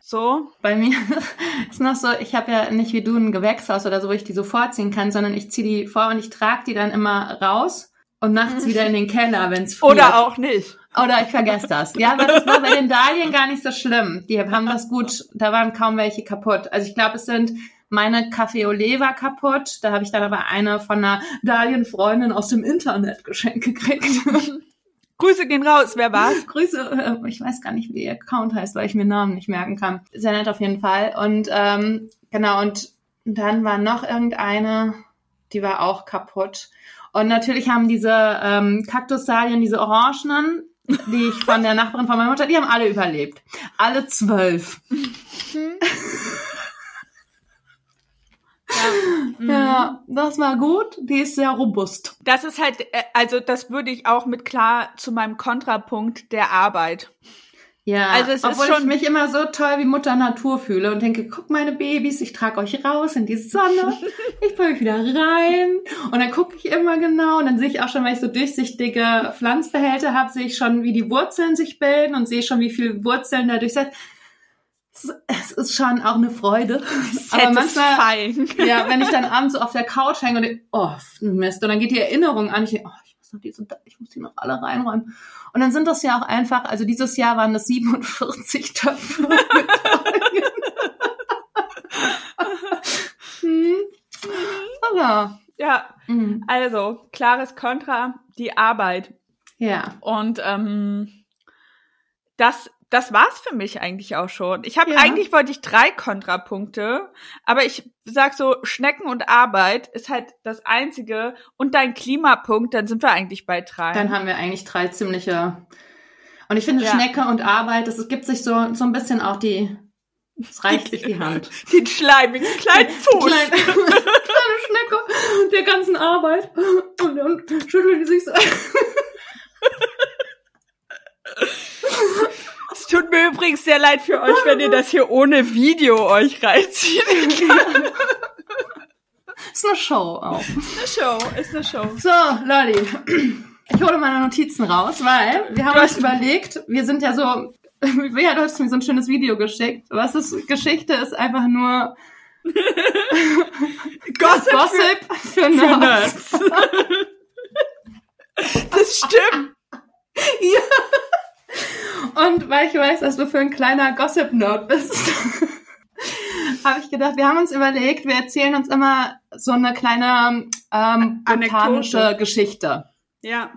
So. Bei mir ist noch so, ich habe ja nicht wie du ein Gewächshaus oder so, wo ich die so vorziehen kann, sondern ich ziehe die vor und ich trage die dann immer raus und nachts wieder in den Keller, wenn es friert. Oder auch nicht. Oder ich vergesse das. Ja, aber das war bei den Dahlien gar nicht so schlimm. Die haben das gut, da waren kaum welche kaputt. Also ich glaube, es sind meine Café Olé war kaputt. Da habe ich dann aber eine von einer Dahlienfreundin aus dem Internet geschenkt gekriegt. Grüße gehen raus, wer war's? Grüße, äh, ich weiß gar nicht, wie ihr Account heißt, weil ich mir Namen nicht merken kann. Sehr nett auf jeden Fall. Und ähm, genau, und dann war noch irgendeine, die war auch kaputt. Und natürlich haben diese ähm, Kaktussalien, diese Orangenen, die ich von der Nachbarin von meiner Mutter, die haben alle überlebt. Alle zwölf. Ja. ja, das war gut. Die ist sehr robust. Das ist halt, äh, also das würde ich auch mit klar zu meinem Kontrapunkt der Arbeit. Ja, also es obwohl ist schon ich mich immer so toll wie Mutter Natur fühle und denke, guck meine Babys, ich trage euch raus in die Sonne, ich bringe euch wieder rein und dann gucke ich immer genau und dann sehe ich auch schon, weil ich so durchsichtige Pflanzbehälter habe, sehe ich schon, wie die Wurzeln sich bilden und sehe schon, wie viele Wurzeln dadurch sind es ist schon auch eine Freude. Aber manchmal, ja, wenn ich dann abends so auf der Couch hänge und denke, oh, Mist, und dann geht die Erinnerung an, ich denke, oh, ich muss noch diese, ich muss die noch alle reinräumen. Und dann sind das ja auch einfach, also dieses Jahr waren das 47 Töpfe. hm. Aber. Ja, mhm. also, klares Kontra, die Arbeit. Ja. Und ähm, das das war's für mich eigentlich auch schon. Ich habe ja. eigentlich wollte ich drei Kontrapunkte, aber ich sag so Schnecken und Arbeit ist halt das einzige und dein Klimapunkt, dann sind wir eigentlich bei drei. Dann haben wir eigentlich drei ziemliche. Und ich finde ja. Schnecke und Arbeit, das gibt sich so so ein bisschen auch die es reicht sich die Hand. Den schleimigen kleinen Fuß. Kleine, kleine Schnecke der ganzen Arbeit. Und, und schüttelt die sich so. Es tut mir übrigens sehr leid für euch, wenn ihr das hier ohne Video euch reinzieht. ist eine Show auch. Ist eine Show, ist eine Show. So, Lolli. Ich hole meine Notizen raus, weil wir haben uns überlegt, wir sind ja so, wer hat uns mir so ein schönes Video geschickt. Was ist, Geschichte ist einfach nur Gossip, Gossip für, für Nerds. Für Nerds. das stimmt. ja. Und weil ich weiß, dass du für ein kleiner Gossip-Nerd bist, habe ich gedacht, wir haben uns überlegt, wir erzählen uns immer so eine kleine ähm, botanische Geschichte. Ja.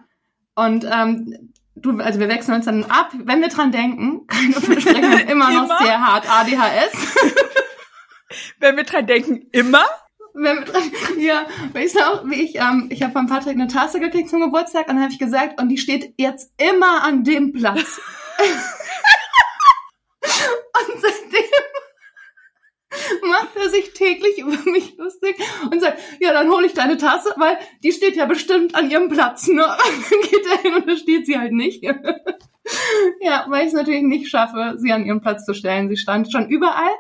Und ähm, du, also wir wechseln uns dann ab, wenn wir dran denken, keine Versprechen, immer noch immer? sehr hart ADHS. wenn wir dran denken, immer? Wenn wir dran, ja, weißt du auch, wie ich, ähm, ich habe von Patrick eine Tasse gekriegt zum Geburtstag und dann habe ich gesagt, und die steht jetzt immer an dem Platz. und seitdem macht er sich täglich über mich lustig und sagt, ja, dann hole ich deine Tasse, weil die steht ja bestimmt an ihrem Platz, ne? Dann geht er hin und da steht sie halt nicht. ja, weil ich es natürlich nicht schaffe, sie an ihren Platz zu stellen. Sie stand schon überall,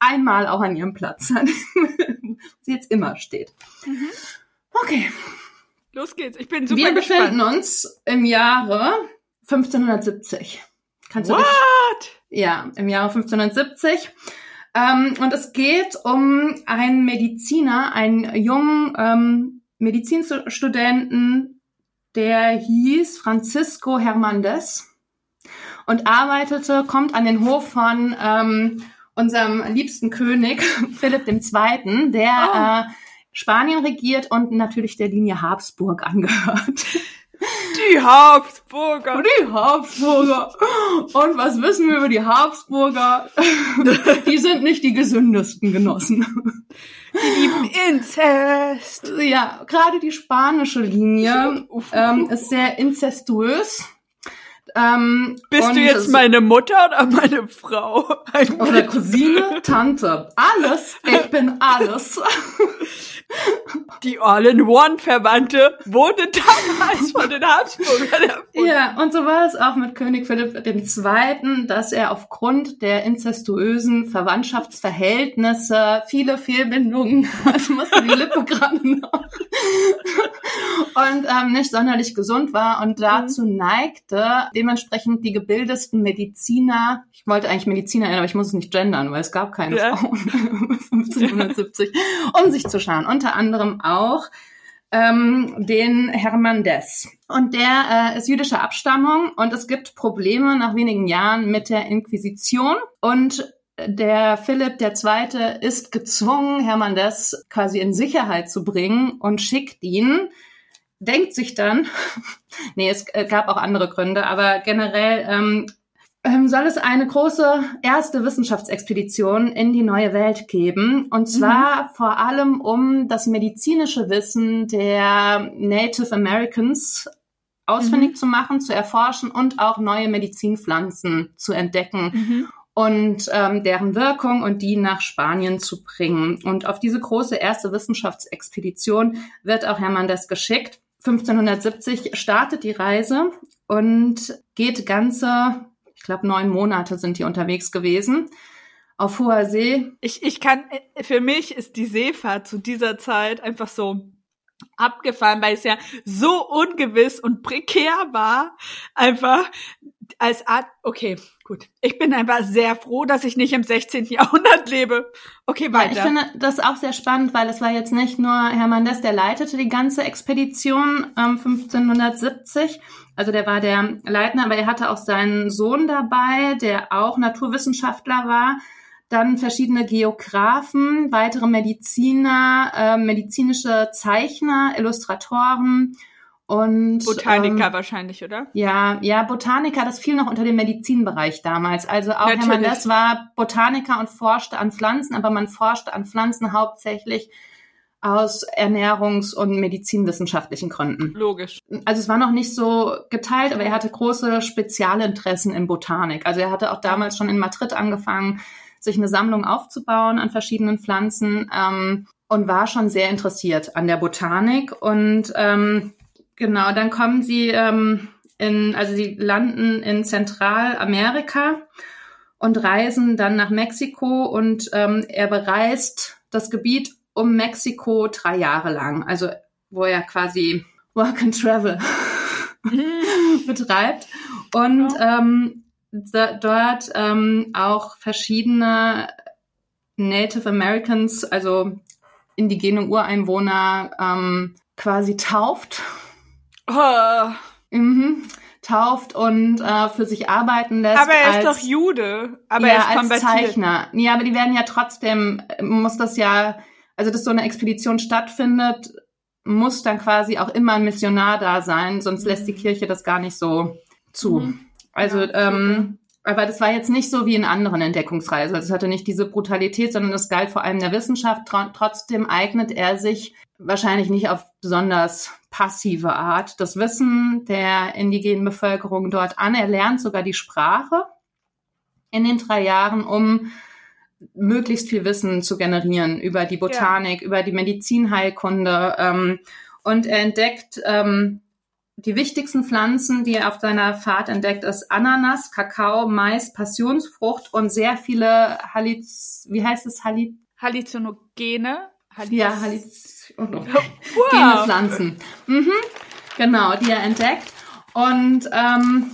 einmal auch an ihrem Platz, sie jetzt immer steht. Mhm. Okay. Los geht's, ich bin super Wir gespannt. befinden uns im Jahre 1570. Kannst What? du dich, ja, im Jahre 1570. Ähm, und es geht um einen Mediziner, einen jungen ähm, Medizinstudenten, der hieß Francisco Hernandez und arbeitete, kommt an den Hof von ähm, unserem liebsten König Philipp II., der oh. äh, Spanien regiert und natürlich der Linie Habsburg angehört. Die Habsburger. Die Habsburger. Und was wissen wir über die Habsburger? Die sind nicht die gesündesten Genossen. Die lieben Inzest. Ja, gerade die spanische Linie ähm, ist sehr inzestuös. Ähm, Bist du jetzt meine Mutter oder meine Frau? Oder Cousine, Tante. Alles. Ich bin alles. Die All-in-One-Verwandte wurde damals von den Habsburgern erfunden. Ja, und so war es auch mit König Philipp II., dass er aufgrund der inzestuösen Verwandtschaftsverhältnisse viele Fehlbindungen hatte, musste die Lippe gerade noch, und ähm, nicht sonderlich gesund war und dazu mhm. neigte, dementsprechend die gebildesten Mediziner, ich wollte eigentlich Mediziner nennen, aber ich muss es nicht gendern, weil es gab keine ja. Frauen 1570, um sich zu schauen. Unter anderem auch ähm, den Dess. Und der äh, ist jüdischer Abstammung und es gibt Probleme nach wenigen Jahren mit der Inquisition und der Philipp II. ist gezwungen, Hermann Dess quasi in Sicherheit zu bringen und schickt ihn denkt sich dann, nee, es gab auch andere Gründe, aber generell ähm, soll es eine große erste Wissenschaftsexpedition in die neue Welt geben. Und mhm. zwar mhm. vor allem, um das medizinische Wissen der Native Americans ausfindig mhm. zu machen, zu erforschen und auch neue Medizinpflanzen zu entdecken. Mhm. Und ähm, deren Wirkung und die nach Spanien zu bringen. Und auf diese große erste Wissenschaftsexpedition wird auch Hermann das geschickt. 1570 startet die Reise und geht ganze, ich glaube, neun Monate sind die unterwegs gewesen. Auf hoher See. Ich, ich kann, für mich ist die Seefahrt zu dieser Zeit einfach so abgefahren, weil es ja so ungewiss und prekär war. Einfach als Art, okay, Gut. Ich bin einfach sehr froh, dass ich nicht im 16. Jahrhundert lebe. Okay, weiter. Ja, ich finde das auch sehr spannend, weil es war jetzt nicht nur Hermann Dess, der leitete die ganze Expedition ähm, 1570. Also der war der Leitner, aber er hatte auch seinen Sohn dabei, der auch Naturwissenschaftler war. Dann verschiedene Geografen, weitere Mediziner, äh, medizinische Zeichner, Illustratoren, und, Botaniker ähm, wahrscheinlich, oder? Ja, ja, Botaniker, das fiel noch unter dem Medizinbereich damals. Also auch Natürlich. Hermann Less war Botaniker und forschte an Pflanzen, aber man forschte an Pflanzen hauptsächlich aus ernährungs- und medizinwissenschaftlichen Gründen. Logisch. Also es war noch nicht so geteilt, aber er hatte große Spezialinteressen in Botanik. Also er hatte auch damals schon in Madrid angefangen, sich eine Sammlung aufzubauen an verschiedenen Pflanzen ähm, und war schon sehr interessiert an der Botanik und ähm, Genau, dann kommen sie ähm, in, also sie landen in Zentralamerika und reisen dann nach Mexiko und ähm, er bereist das Gebiet um Mexiko drei Jahre lang. Also wo er quasi Work and Travel betreibt und ähm, dort ähm, auch verschiedene Native Americans, also indigene Ureinwohner, ähm, quasi tauft Oh. Mhm. Tauft und äh, für sich arbeiten lässt. Aber er ist als, doch Jude. Aber ja, er ist als. Zeichner. Ja, aber die werden ja trotzdem, muss das ja, also dass so eine Expedition stattfindet, muss dann quasi auch immer ein Missionar da sein, sonst lässt die mhm. Kirche das gar nicht so zu. Mhm. Also, ja, ähm, aber das war jetzt nicht so wie in anderen Entdeckungsreisen. Also es hatte nicht diese Brutalität, sondern das galt vor allem der Wissenschaft. Trotzdem eignet er sich wahrscheinlich nicht auf besonders passive Art das Wissen der indigenen Bevölkerung dort an. Er lernt sogar die Sprache in den drei Jahren, um möglichst viel Wissen zu generieren über die Botanik, ja. über die Medizinheilkunde. Ähm, und er entdeckt ähm, die wichtigsten Pflanzen, die er auf seiner Fahrt entdeckt, ist Ananas, Kakao, Mais, Passionsfrucht und sehr viele Haliz, wie heißt es, Haliz Halluzinogene? Haliz ja, Haliz und noch wow. Pflanzen. Mhm, genau, die er entdeckt. Und ähm,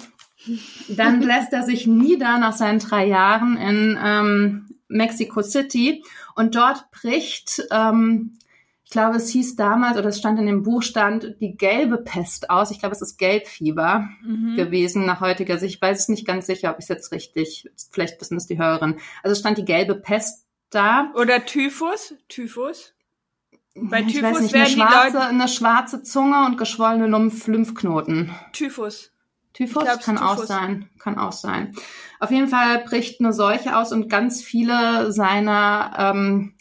dann lässt er sich nieder nach seinen drei Jahren in ähm, Mexico City und dort bricht, ähm, ich glaube, es hieß damals oder es stand in dem Buch stand die gelbe Pest aus. Ich glaube, es ist Gelbfieber mhm. gewesen nach heutiger Sicht. Ich weiß es nicht ganz sicher, ob ich es jetzt richtig, vielleicht wissen es die Hörerin. Also es stand die gelbe Pest da. Oder Typhus? Typhus? Bei ich Typhus weiß nicht, werden eine die schwarze, Leute- eine schwarze Zunge und geschwollene Lymph Lymphknoten. Typhus. Typhus glaub, kann ist auch Typhus. sein, kann auch sein. Auf jeden Fall bricht eine Seuche aus und ganz viele seiner ähm,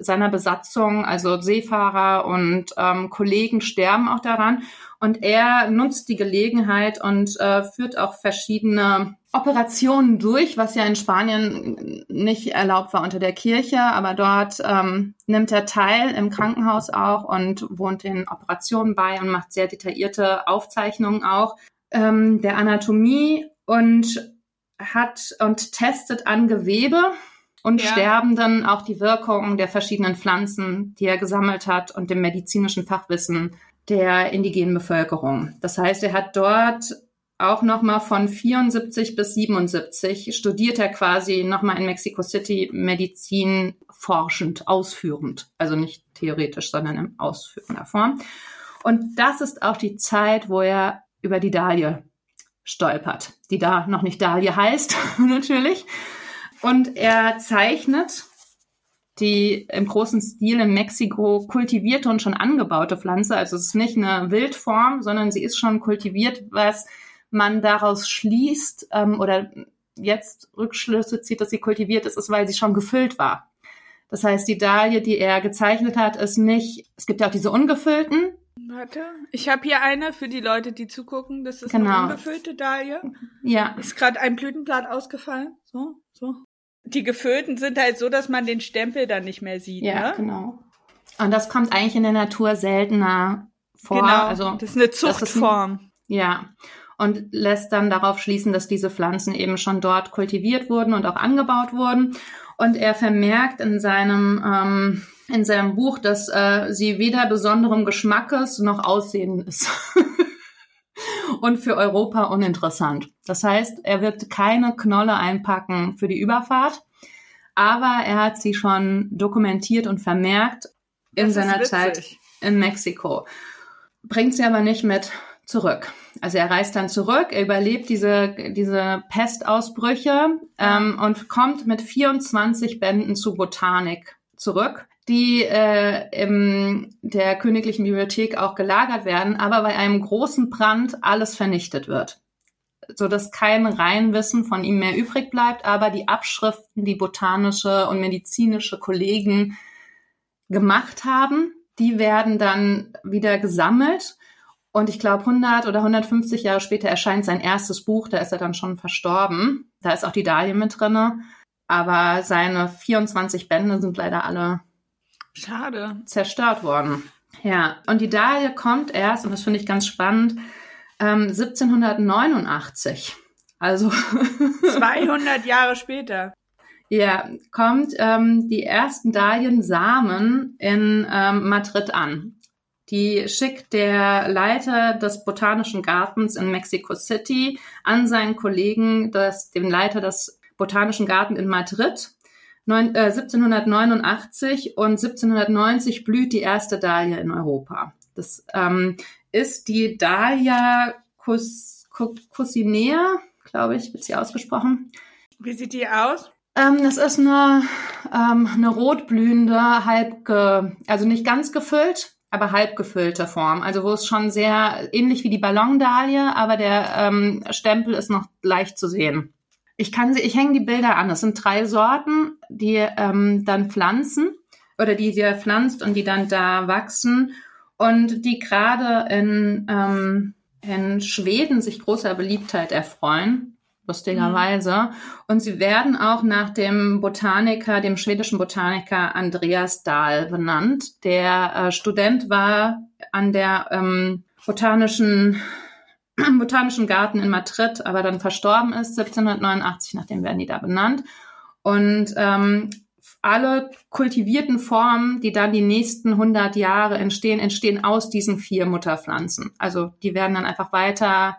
seiner Besatzung, also Seefahrer und ähm, Kollegen sterben auch daran. Und er nutzt die Gelegenheit und äh, führt auch verschiedene Operationen durch, was ja in Spanien nicht erlaubt war unter der Kirche, aber dort ähm, nimmt er teil im Krankenhaus auch und wohnt den Operationen bei und macht sehr detaillierte Aufzeichnungen auch ähm, der Anatomie und hat und testet an Gewebe und Ja. Sterbenden auch die Wirkung der verschiedenen Pflanzen, die er gesammelt hat und dem medizinischen Fachwissen der indigenen Bevölkerung. Das heißt, er hat dort auch nochmal von 74 bis 77 studiert er quasi nochmal in Mexico City Medizin forschend, ausführend. Also nicht theoretisch, sondern in ausführender Form. Und das ist auch die Zeit, wo er über die Dahlie stolpert, die da noch nicht Dahlie heißt, natürlich. Und er zeichnet die im großen Stil in Mexiko kultivierte und schon angebaute Pflanze. Also es ist nicht eine Wildform, sondern sie ist schon kultiviert, was man daraus schließt ähm, oder jetzt Rückschlüsse zieht, dass sie kultiviert ist, ist, weil sie schon gefüllt war. Das heißt, die Dahlie, die er gezeichnet hat, ist nicht, es gibt ja auch diese ungefüllten, Warte, ich habe hier eine für die Leute, die zugucken. Das ist Genau. eine ungefüllte Dahlie. ja, Ist gerade ein Blütenblatt ausgefallen. So, so. Die gefüllten sind halt so, dass man den Stempel dann nicht mehr sieht. ja, ne? genau. Und das kommt eigentlich in der Natur seltener vor. Genau. Also das ist eine das ist ein- Zuchtform. Ja, und lässt dann darauf schließen, dass diese Pflanzen eben schon dort kultiviert wurden und auch angebaut wurden. Und er vermerkt in seinem, ähm, in seinem Buch, dass äh, sie weder besonderem Geschmackes noch Aussehen ist. und für Europa uninteressant. Das heißt, er wird keine Knolle einpacken für die Überfahrt, aber er hat sie schon dokumentiert und vermerkt in seiner witzig. Zeit in Mexiko. Bringt sie aber nicht mit zurück. Also er reist dann zurück, er überlebt diese, diese Pestausbrüche ähm, und kommt mit 24 Bänden zu Botanik zurück, die äh, in der Königlichen Bibliothek auch gelagert werden, aber bei einem großen Brand alles vernichtet wird. So dass kein Reinwissen von ihm mehr übrig bleibt, aber die Abschriften, die botanische und medizinische Kollegen gemacht haben, die werden dann wieder gesammelt. Und ich glaube, 100 oder 150 Jahre später erscheint sein erstes Buch. Da ist er dann schon verstorben. Da ist auch die Dahlia mit drinne. Aber seine 24 Bände sind leider alle Schade. zerstört worden. Ja, und die Dahlia kommt erst, und das finde ich ganz spannend, ähm, 1789. Also 200 Jahre später. Ja, kommt ähm, die ersten Dahliensamen in ähm, Madrid an. Die schickt der Leiter des Botanischen Gartens in Mexico City an seinen Kollegen, das, dem Leiter des Botanischen Gartens in Madrid. Neun, äh, 1789 und 1790 blüht die erste Dahlia in Europa. Das ähm, ist die Dahlia cus, glaube ich, wird sie ausgesprochen. Wie sieht die aus? Ähm, das ist eine, ähm, eine rotblühende, halb, ge, also nicht ganz gefüllt, aber halb gefüllte Form. Also wo es schon sehr ähnlich wie die Ballondahlie, aber der ähm, Stempel ist noch leicht zu sehen. Ich kann sie, ich hänge die Bilder an. Es sind drei Sorten, die ähm, dann pflanzen oder die sie pflanzt und die dann da wachsen und die gerade in, ähm, in Schweden sich großer Beliebtheit erfreuen, lustigerweise. Und sie werden auch nach dem Botaniker, dem schwedischen Botaniker Andreas Dahl benannt. Der äh, Student war an der ähm, botanischen am Botanischen Garten in Madrid, aber dann verstorben ist 1789, nachdem werden die da benannt. Und ähm, alle kultivierten Formen, die dann die nächsten 100 Jahre entstehen, entstehen aus diesen vier Mutterpflanzen. Also die werden dann einfach weiter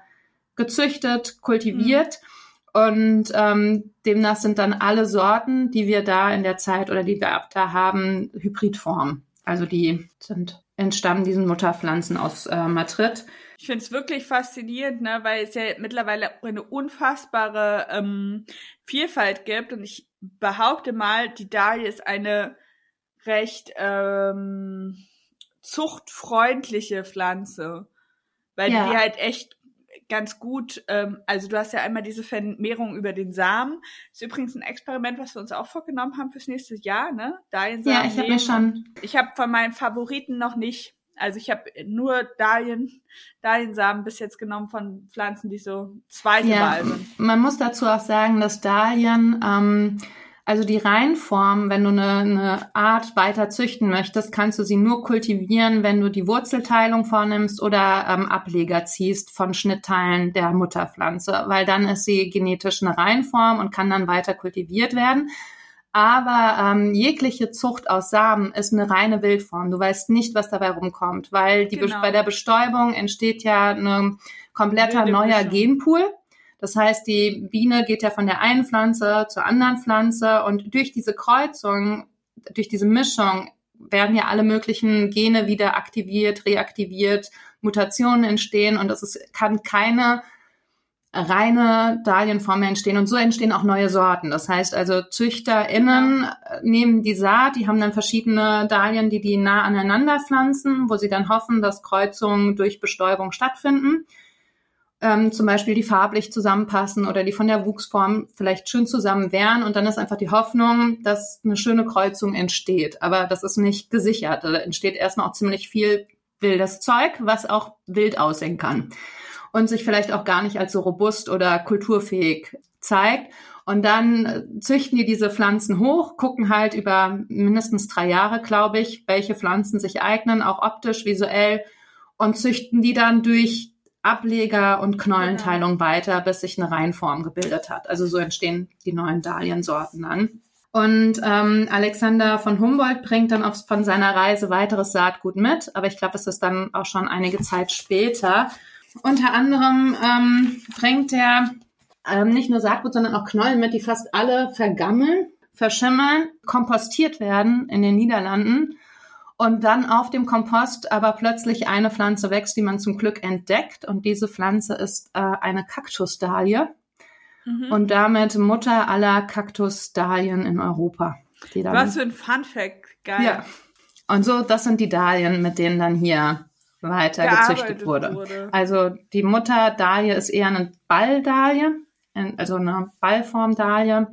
gezüchtet, kultiviert. Und ähm, demnach sind dann alle Sorten, die wir da in der Zeit oder die wir ab da haben, Hybridformen. Also die sind entstammen diesen Mutterpflanzen aus äh, Madrid. Ich finde es wirklich faszinierend, ne, weil es ja mittlerweile eine unfassbare ähm, Vielfalt gibt. Und ich behaupte mal, die Dahlia ist eine recht ähm, zuchtfreundliche Pflanze, weil ja. die halt echt ganz gut, ähm, also du hast ja einmal diese Vermehrung über den Samen. Das ist übrigens ein Experiment, was wir uns auch vorgenommen haben fürs nächste Jahr, ne? Dahlien ja, ich habe mir schon. Ich habe von meinen Favoriten noch nicht. Also ich habe nur Dahlien, Dahliensamen bis jetzt genommen von Pflanzen, die so zweite ja, Wahl sind. Man muss dazu auch sagen, dass Dahlien ähm, also die Reinform, wenn du eine, eine Art weiter züchten möchtest, kannst du sie nur kultivieren, wenn du die Wurzelteilung vornimmst oder ähm, Ableger ziehst von Schnittteilen der Mutterpflanze, weil dann ist sie genetisch eine Reinform und kann dann weiter kultiviert werden. Aber ähm, jegliche Zucht aus Samen ist eine reine Wildform. Du weißt nicht, was dabei rumkommt, weil die genau. bei der Bestäubung entsteht ja ein kompletter neuer Genpool. Das heißt, die Biene geht ja von der einen Pflanze zur anderen Pflanze und durch diese Kreuzung, durch diese Mischung werden ja alle möglichen Gene wieder aktiviert, reaktiviert, Mutationen entstehen und es ist, kann keine reine Dahlienform entstehen und so entstehen auch neue Sorten. Das heißt also ZüchterInnen nehmen die Saat, die haben dann verschiedene Dahlien, die die nah aneinander pflanzen, wo sie dann hoffen, dass Kreuzungen durch Bestäubung stattfinden ähm, zum Beispiel die farblich zusammenpassen oder die von der Wuchsform vielleicht schön zusammen wären. Und dann ist einfach die Hoffnung, dass eine schöne Kreuzung entsteht. Aber das ist nicht gesichert. Da entsteht erstmal auch ziemlich viel wildes Zeug, was auch wild aussehen kann und sich vielleicht auch gar nicht als so robust oder kulturfähig zeigt. Und dann züchten die diese Pflanzen hoch, gucken halt über mindestens drei Jahre, glaube ich, welche Pflanzen sich eignen, auch optisch, visuell, und züchten die dann durch Ableger und Knollenteilung genau. weiter, bis sich eine Reihenform gebildet hat. Also so entstehen die neuen Dahliensorten dann. Und ähm, Alexander von Humboldt bringt dann auf, von seiner Reise weiteres Saatgut mit, aber ich glaube, das ist dann auch schon einige Zeit später. Unter anderem ähm, bringt er ähm, nicht nur Saatgut, sondern auch Knollen mit, die fast alle vergammeln, verschimmeln, kompostiert werden in den Niederlanden und dann auf dem Kompost aber plötzlich eine Pflanze wächst, die man zum Glück entdeckt. Und diese Pflanze ist äh, eine Kaktusdahlie mhm. und damit Mutter aller Kaktusdahlien in Europa. Was für ein Fun Fact, geil. Ja. Und so, das sind die Dahlien, mit denen dann hier weiter gezüchtet wurde. wurde. Also die Mutter Dahlie ist eher eine Balldahlie, also eine Ballformdahlie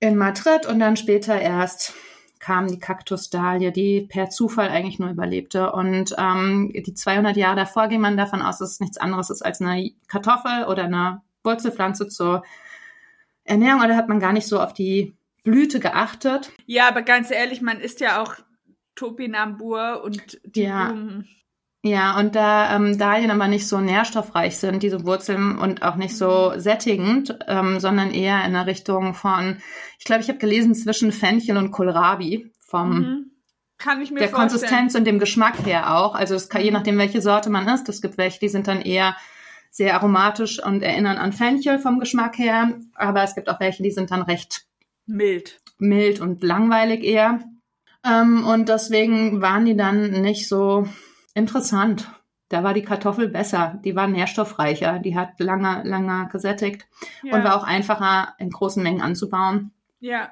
in Madrid und dann später erst kam die Kaktusdahlie, die per Zufall eigentlich nur überlebte. Und ähm, die 200 Jahre davor ging man davon aus, dass es nichts anderes ist als eine Kartoffel oder eine Wurzelpflanze zur Ernährung. Oder hat man gar nicht so auf die Blüte geachtet. Ja, aber ganz ehrlich, man isst ja auch Topinambur und die ja. Blumen. Ja, und da ähm, Dahlien aber nicht so nährstoffreich sind, diese Wurzeln, und auch nicht so mhm. sättigend, ähm, sondern eher in der Richtung von, ich glaube, ich habe gelesen, zwischen Fenchel und Kohlrabi vom mhm. Kann ich mir der vorstellen. Konsistenz und dem Geschmack her auch. Also es kann je mhm. nachdem, welche Sorte man isst. Es gibt welche, die sind dann eher sehr aromatisch und erinnern an Fenchel vom Geschmack her. Aber es gibt auch welche, die sind dann recht mild. Mild und langweilig eher. Ähm, und deswegen waren die dann nicht so Interessant. Da war die Kartoffel besser. Die war nährstoffreicher. Die hat lange, lange gesättigt ja. und war auch einfacher in großen Mengen anzubauen. Ja.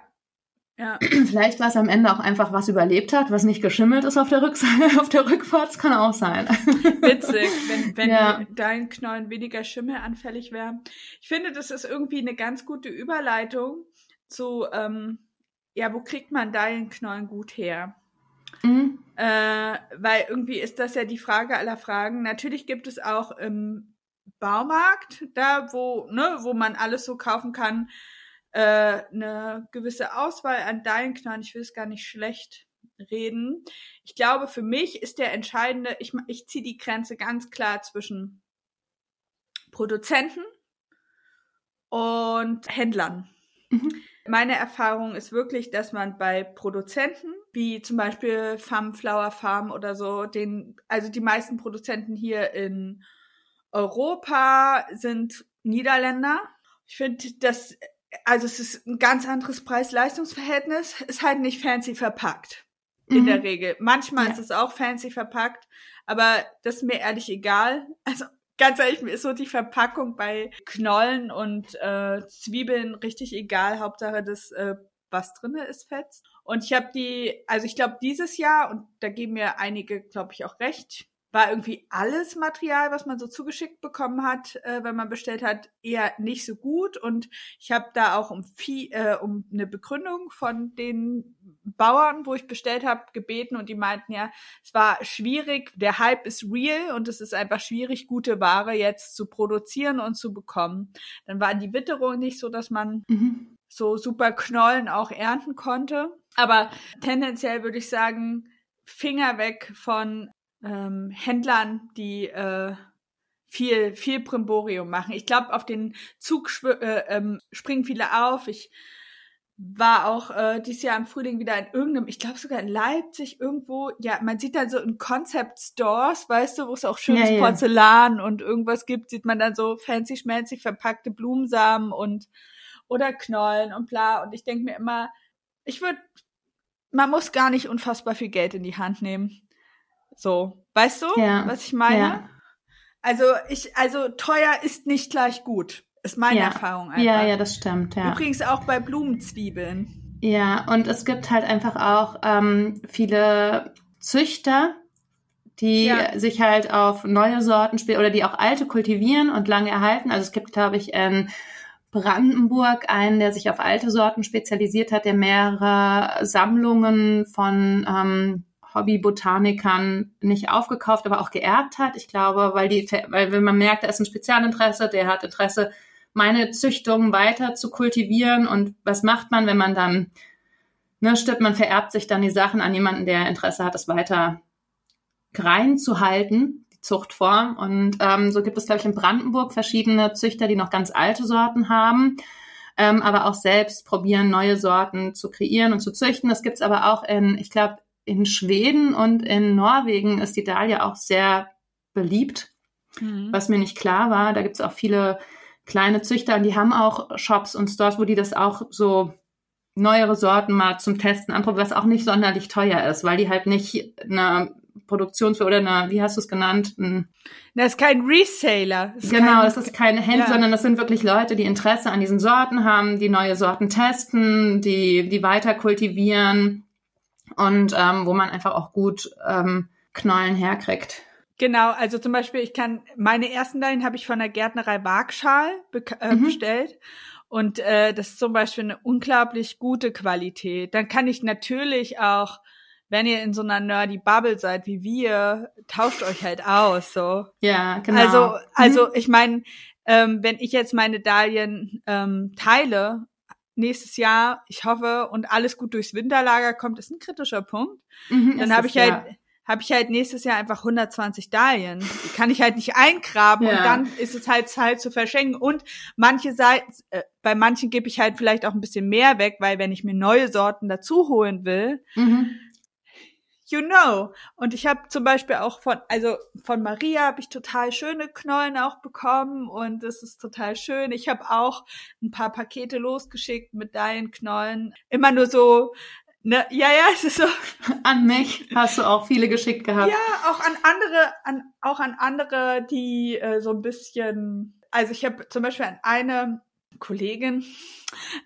Ja. Vielleicht war es am Ende auch einfach, was überlebt hat, was nicht geschimmelt ist auf der Rückseite, auf der Rückfahrt, das kann auch sein. Witzig, wenn, wenn ja. dein Knollen weniger schimmelanfällig wäre. Ich finde, das ist irgendwie eine ganz gute Überleitung zu, ähm, ja, wo kriegt man deinen Knollen gut her? Mhm. Äh, weil irgendwie ist das ja die Frage aller Fragen. Natürlich gibt es auch im Baumarkt, da wo, ne, wo man alles so kaufen kann, äh, eine gewisse Auswahl an Deilenknollen. Ich will es gar nicht schlecht reden. Ich glaube, für mich ist der entscheidende, ich, ich ziehe die Grenze ganz klar zwischen Produzenten und Händlern. Mhm. Meine Erfahrung ist wirklich, dass man bei Produzenten, wie zum Beispiel Farm Flower Farm oder so, den, also die meisten Produzenten hier in Europa sind Niederländer. Ich finde, das, also es ist ein ganz anderes Preis-Leistungs-Verhältnis, ist halt nicht fancy verpackt. In mhm. der Regel. Manchmal ja. ist es auch fancy verpackt, aber das ist mir ehrlich egal. Also ganz ehrlich, mir ist so die Verpackung bei Knollen und äh, Zwiebeln richtig egal. Hauptsache, das, äh, was drinne ist, fetzt. Und ich habe die, also ich glaube dieses Jahr, und da geben mir einige, glaube ich, auch recht, war irgendwie alles Material, was man so zugeschickt bekommen hat, äh, wenn man bestellt hat, eher nicht so gut. Und ich habe da auch um, viel, äh, um eine Begründung von den Bauern, wo ich bestellt habe, gebeten und die meinten ja, es war schwierig, der Hype ist real und es ist einfach schwierig, gute Ware jetzt zu produzieren und zu bekommen. Dann war die Witterung nicht so, dass man mhm. so super Knollen auch ernten konnte. Aber tendenziell würde ich sagen, Finger weg von ähm, Händlern, die äh, viel, viel Primborium machen. Ich glaube, auf den Zug äh, ähm, springen viele auf. Ich war auch äh, dieses Jahr im Frühling wieder in irgendeinem, ich glaube sogar in Leipzig irgendwo, ja, man sieht dann so in Concept Stores, weißt du, wo es auch schönes ja, ja. Porzellan und irgendwas gibt, sieht man dann so fancy schmancy verpackte Blumensamen und oder Knollen und bla. Und ich denke mir immer, ich würde, man muss gar nicht unfassbar viel Geld in die Hand nehmen. So, weißt du, ja. was ich meine? Ja. Also ich, also teuer ist nicht gleich gut. Ist meine ja. Erfahrung einfach. Ja, ja, das stimmt. Ja. Übrigens auch bei Blumenzwiebeln. Ja, und es gibt halt einfach auch ähm, viele Züchter, die ja. sich halt auf neue Sorten spielen oder die auch alte kultivieren und lange erhalten. Also es gibt, glaube ich, in Brandenburg einen, der sich auf alte Sorten spezialisiert hat, der mehrere Sammlungen von ähm, Hobbybotanikern nicht aufgekauft, aber auch geerbt hat. Ich glaube, weil die, weil wenn man merkt, da ist ein Spezialinteresse, der hat Interesse, meine Züchtung weiter zu kultivieren. Und was macht man, wenn man dann, ne, stimmt, man vererbt sich dann die Sachen an jemanden, der Interesse hat, es weiter rein zu halten, die Zuchtform. Und ähm, so gibt es, glaube ich, in Brandenburg verschiedene Züchter, die noch ganz alte Sorten haben. Ähm, aber auch selbst probieren, neue Sorten zu kreieren und zu züchten. Das gibt's aber auch in, ich glaube, in Schweden und in Norwegen ist die Dahlia auch sehr beliebt, mhm. was mir nicht klar war. Da gibt es auch viele kleine Züchter und die haben auch Shops und Stores, wo die das auch so neuere Sorten mal zum Testen anprobieren, was auch nicht sonderlich teuer ist, weil die halt nicht eine Produktions- oder eine, wie hast du es genannt? Ein, das ist kein Reseller. Das genau, kein, das ist keine Händler, ja. sondern das sind wirklich Leute, die Interesse an diesen Sorten haben, die neue Sorten testen, die, die weiter kultivieren und ähm, wo man einfach auch gut ähm, Knollen herkriegt. Genau, also zum Beispiel, ich kann, meine ersten Leinen habe ich von der Gärtnerei Waagschal be äh, mhm. bestellt. Und äh, das ist zum Beispiel eine unglaublich gute Qualität. Dann kann ich natürlich auch, wenn ihr in so einer nerdy Bubble seid wie wir, tauscht euch halt aus. So. Ja, genau. Also, also mhm. ich meine, ähm, wenn ich jetzt meine Dahlien ähm, teile nächstes Jahr, ich hoffe, und alles gut durchs Winterlager kommt, ist ein kritischer Punkt. Mhm, dann habe ich halt, ja. habe ich halt nächstes Jahr einfach 120 Dahlien. Die kann ich halt nicht eingraben ja. und dann ist es halt Zeit zu verschenken. Und manche Seiten, äh, bei manchen gebe ich halt vielleicht auch ein bisschen mehr weg, weil wenn ich mir neue Sorten dazu holen will, mhm you know. Und ich habe zum Beispiel auch von, also von Maria habe ich total schöne Knollen auch bekommen und es ist total schön. Ich habe auch ein paar Pakete losgeschickt mit deinen Knollen. Immer nur so, ne, ja, ja, es ist so. An mich hast du auch viele geschickt gehabt. Ja, auch an andere, an, auch an andere, die äh, so ein bisschen, also ich habe zum Beispiel an eine Kollegin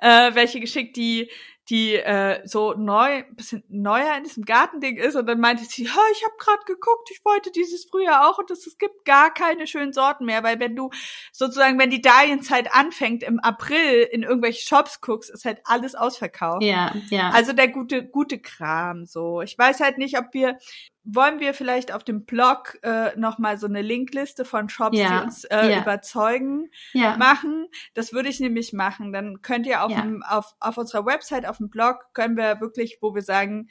äh, welche geschickt, die die äh, so neu, bisschen neuer in diesem Gartending ist und dann meinte sie, oh, ich habe gerade geguckt, ich wollte dieses Frühjahr auch und es, es gibt gar keine schönen Sorten mehr, weil wenn du sozusagen, wenn die Dahlienzeit anfängt im April in irgendwelche Shops guckst, ist halt alles ausverkauft. Ja, ja. Also der gute gute Kram so. Ich weiß halt nicht, ob wir wollen wir vielleicht auf dem Blog äh, nochmal so eine Linkliste von Shops, ja, die uns äh, ja. überzeugen, ja. machen. Das würde ich nämlich machen. Dann könnt ihr auf, dem, auf, auf unserer Website, auf dem Blog, können wir wirklich, wo wir sagen,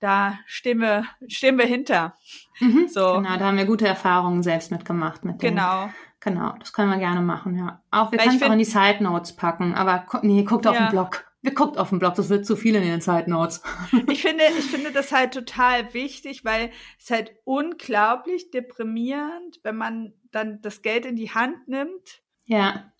da stehen wir, stehen wir hinter. Mhm, so. Genau, da haben wir gute Erfahrungen selbst mitgemacht. Mit genau. Genau, das können wir gerne machen, ja. Auch wir können es auch in die Side Notes packen, aber nee, guckt auf den Blog. Wir guckt auf den Blog, das wird zu viel in den Side Notes. ich finde, ich finde das halt total wichtig, weil es halt unglaublich deprimierend, wenn man dann das Geld in die Hand nimmt. Ja.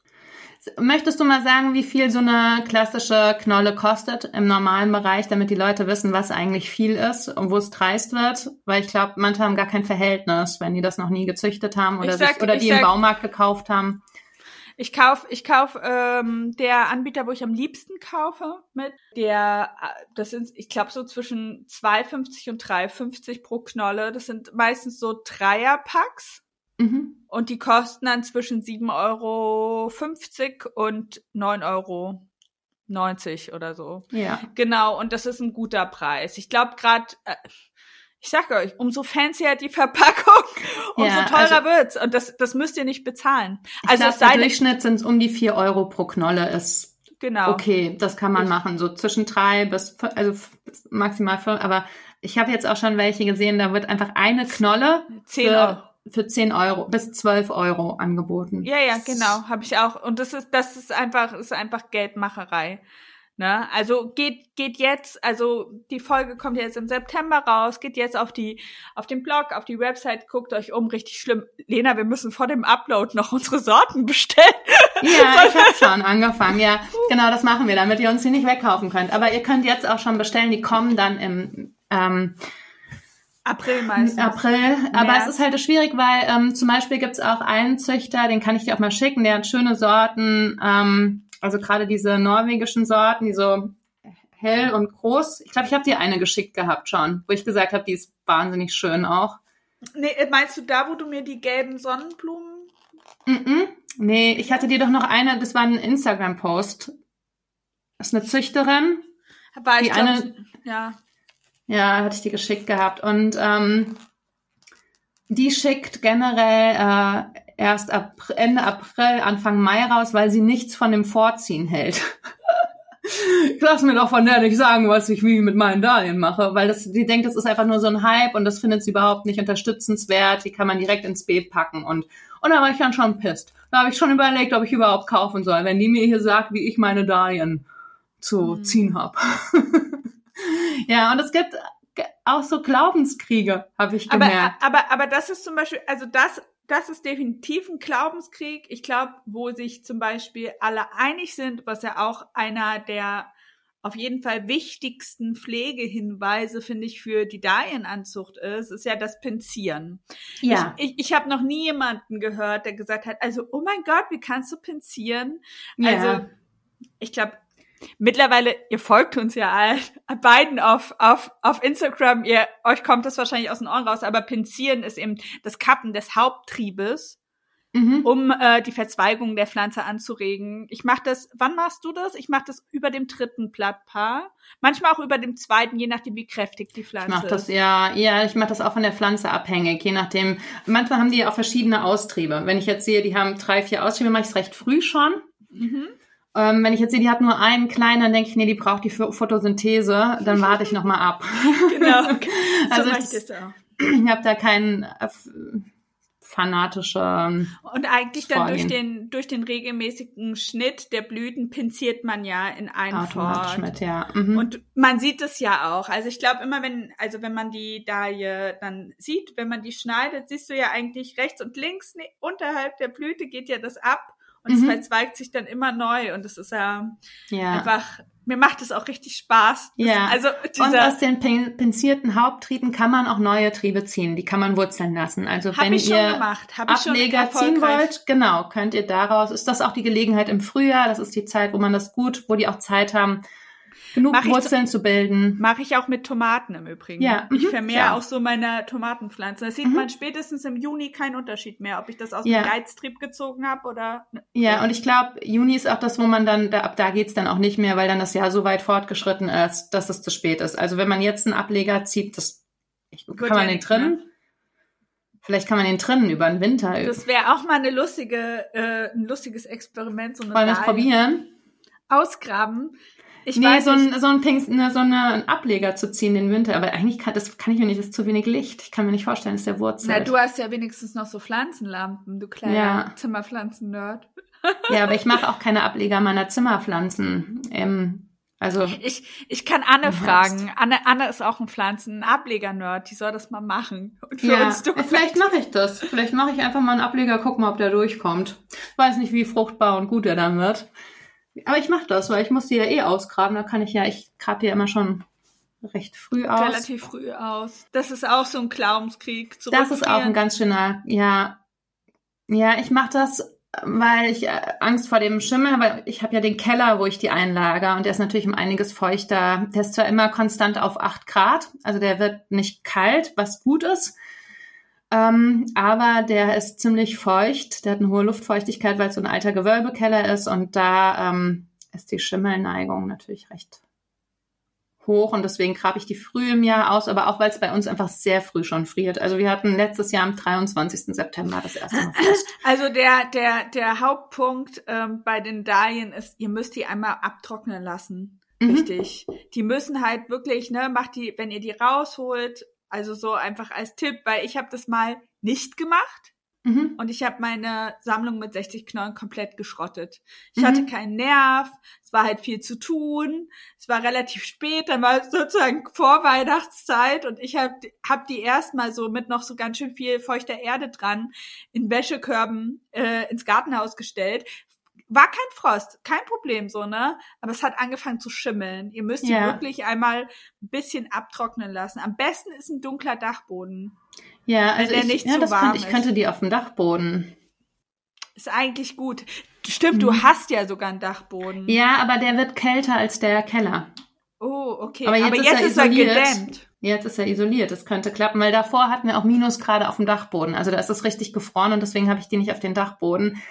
Möchtest du mal sagen, wie viel so eine klassische Knolle kostet im normalen Bereich, damit die Leute wissen, was eigentlich viel ist und wo es dreist wird? Weil ich glaube, manche haben gar kein Verhältnis, wenn die das noch nie gezüchtet haben oder, sag, sich, oder die sag, im Baumarkt gekauft haben. Ich kauf, ich kauf ähm, der Anbieter, wo ich am liebsten kaufe, mit der, äh, das sind, ich glaube so zwischen 2,50 und 3,50 pro Knolle. Das sind meistens so Dreierpacks. Mhm. Und die kosten dann zwischen 7,50 Euro und 9,90 Euro 90 oder so. Ja. Genau, und das ist ein guter Preis. Ich glaube gerade, äh, ich sag euch, umso fancier die Verpackung, umso ja, teurer also, wird's. Und das, das müsst ihr nicht bezahlen. Also glaub, der Durchschnitt sind um die vier Euro pro Knolle ist genau. okay. Das kann man ich, machen. So zwischen drei bis, also maximal fünf. Aber ich habe jetzt auch schon welche gesehen, da wird einfach eine Knolle zehn Euro für 10 Euro bis 12 Euro angeboten. Ja, ja, genau, habe ich auch. Und das ist, das ist einfach, ist einfach Geldmacherei. Ne? Also geht, geht jetzt, also die Folge kommt jetzt im September raus, geht jetzt auf die, auf den Blog, auf die Website, guckt euch um, richtig schlimm. Lena, wir müssen vor dem Upload noch unsere Sorten bestellen. Ja, ich habe schon angefangen, ja. Genau, das machen wir, damit ihr uns die nicht wegkaufen könnt. Aber ihr könnt jetzt auch schon bestellen, die kommen dann im ähm, April meistens. April, aber März. es ist halt schwierig, weil ähm, zum Beispiel gibt's auch einen Züchter, den kann ich dir auch mal schicken, der hat schöne Sorten, ähm, also gerade diese norwegischen Sorten, die so hell und groß. Ich glaube, ich habe dir eine geschickt gehabt schon, wo ich gesagt habe, die ist wahnsinnig schön auch. Nee, meinst du da, wo du mir die gelben Sonnenblumen? Mm, -mm. Nee, ich hatte dir doch noch eine, das war ein Instagram-Post. Das ist eine Züchterin. War ich die glaub, eine, ja. Ja, hatte ich dir geschickt gehabt. Und ähm, die schickt generell äh, erst ab Ende April, Anfang Mai raus, weil sie nichts von dem Vorziehen hält. ich lass mir doch von der nicht sagen, was ich wie mit meinen Darlehen mache, weil das, die denkt, das ist einfach nur so ein Hype und das findet sie überhaupt nicht unterstützenswert. Die kann man direkt ins Beet packen und und da war ich dann schon pisst. Da habe ich schon überlegt, ob ich überhaupt kaufen soll, wenn die mir hier sagt, wie ich meine Darlehen zu mhm. ziehen habe. ja, und es gibt auch so Glaubenskriege, habe ich gemerkt. Aber, aber, aber das ist zum Beispiel, also das, das ist definitiv ein Glaubenskrieg. Ich glaube, wo sich zum Beispiel alle einig sind, was ja auch einer der auf jeden Fall wichtigsten Pflegehinweise, finde ich, für die Dalienanzucht ist, ist ja das Pinzieren. Ja. Ich, ich, ich habe noch nie jemanden gehört, der gesagt hat, also, oh mein Gott, wie kannst du pinzieren? Ja. Also, ich glaube, Mittlerweile, ihr folgt uns ja all, beiden auf, auf, auf Instagram. Ihr, euch kommt das wahrscheinlich aus den Ohren raus, aber Pinzieren ist eben das Kappen des Haupttriebes, mhm. um äh, die Verzweigung der Pflanze anzuregen. Ich mache das, wann machst du das? Ich mache das über dem dritten Blattpaar. Manchmal auch über dem zweiten, je nachdem, wie kräftig die Pflanze ist. Ich mache das, ja, ja, ich mache das auch von der Pflanze abhängig, je nachdem. Manchmal haben die auch verschiedene Austriebe. Wenn ich jetzt sehe, die haben drei, vier Austriebe, mache ich es recht früh schon. Mhm. Ähm, wenn ich jetzt sehe, die hat nur einen kleinen, dann denke ich, nee, die braucht die Photosynthese, dann warte ich nochmal ab. genau. also so ich, ich habe da keinen äh, fanatische Und eigentlich dann durch den, durch den regelmäßigen Schnitt der Blüten pinziert man ja in einen Fort. Mit, ja. Mhm. Und man sieht es ja auch. Also ich glaube immer, wenn, also wenn man die Dalie dann sieht, wenn man die schneidet, siehst du ja eigentlich rechts und links, nee, unterhalb der Blüte geht ja das ab und mhm. es verzweigt sich dann immer neu und es ist ja, ja. einfach, mir macht es auch richtig Spaß. Ja. also und aus den pinzierten Haupttrieben kann man auch neue Triebe ziehen, die kann man wurzeln lassen. Also wenn ihr gemacht. Ableger ziehen wollt, genau, könnt ihr daraus, ist das auch die Gelegenheit im Frühjahr, das ist die Zeit, wo man das gut, wo die auch Zeit haben, genug mach Wurzeln zu, zu, bilden. Mache ich auch mit Tomaten im Übrigen. Ja, ich mhm, vermehre ja. auch so meine Tomatenpflanzen. Da sieht mhm. man spätestens im Juni keinen Unterschied mehr, ob ich das aus ja. dem Geiztrieb gezogen habe oder. Ja, und ich glaube, Juni ist auch das, wo man dann, da, ab da geht's dann auch nicht mehr, weil dann das Jahr so weit fortgeschritten ist, dass es zu spät ist. Also wenn man jetzt einen Ableger zieht, das ich, kann man den drinnen. Ne? Vielleicht kann man den drinnen über den Winter üben. Das wäre auch mal eine lustige, äh, ein lustiges Experiment. So Wollen wir das probieren? Ausgraben. Ich nee, weiß so ein, so ein Pings, ne, so eine Ableger zu ziehen den Winter, aber eigentlich kann, das kann ich mir nicht, das ist zu wenig Licht. Ich kann mir nicht vorstellen, dass der Wurzel. Na, du hast ja wenigstens noch so Pflanzenlampen, du kleiner ja. Zimmerpflanzen-Nerd. Ja, aber ich mache auch keine Ableger meiner Zimmerpflanzen. Ähm, also ich, ich kann Anne fragen. Anne, Anne ist auch ein Pflanzen-Ableger-Nerd. Die soll das mal machen. Und für ja, uns vielleicht mache ich das. Vielleicht mache ich einfach mal einen Ableger, guck mal, ob der durchkommt. Ich weiß nicht, wie fruchtbar und gut er dann wird. Aber ich mache das, weil ich muss die ja eh ausgraben. Da kann ich ja, ich grab ja immer schon recht früh aus. Relativ früh aus. Das ist auch so ein Glaubenskrieg. Das ist auch ein ganz schöner, ja. Ja, ich mache das weil ich äh, Angst vor dem Schimmel habe. Ich habe ja den Keller, wo ich die einlager und der ist natürlich um einiges feuchter. Der ist zwar immer konstant auf acht Grad, also der wird nicht kalt, was gut ist. Ähm, aber der ist ziemlich feucht. Der hat eine hohe Luftfeuchtigkeit, weil es so ein alter Gewölbekeller ist und da ähm, ist die Schimmelneigung natürlich recht hoch und deswegen grabe ich die früh im Jahr aus, aber auch weil es bei uns einfach sehr früh schon friert. Also wir hatten letztes Jahr am 23. September das erste Mal Frost. Also der, der, der Hauptpunkt ähm, bei den Dahlien ist, ihr müsst die einmal abtrocknen lassen. Mhm. Richtig. Die müssen halt wirklich, ne, macht die, wenn ihr die rausholt, also so einfach als Tipp, weil ich habe das mal nicht gemacht. Mhm. Und ich habe meine Sammlung mit 60 Knollen komplett geschrottet. Ich mhm. hatte keinen Nerv, es war halt viel zu tun, es war relativ spät, dann war sozusagen Vorweihnachtszeit und ich habe hab die erstmal so mit noch so ganz schön viel feuchter Erde dran in Wäschekörben äh, ins Gartenhaus gestellt. War kein Frost, kein Problem so, ne? Aber es hat angefangen zu schimmeln. Ihr müsst ja. die wirklich einmal ein bisschen abtrocknen lassen. Am besten ist ein dunkler Dachboden. Ja, also ich, nicht ja, das könnte, ich könnte die auf dem Dachboden. Ist eigentlich gut. Stimmt, mhm. du hast ja sogar einen Dachboden. Ja, aber der wird kälter als der Keller. Oh, okay. Aber jetzt, aber ist, jetzt er ist, er gedämmt. Jetzt ist er isoliert. Das könnte klappen, weil davor hatten wir auch Minusgrade auf dem Dachboden. Also da ist es richtig gefroren und deswegen habe ich die nicht auf den Dachboden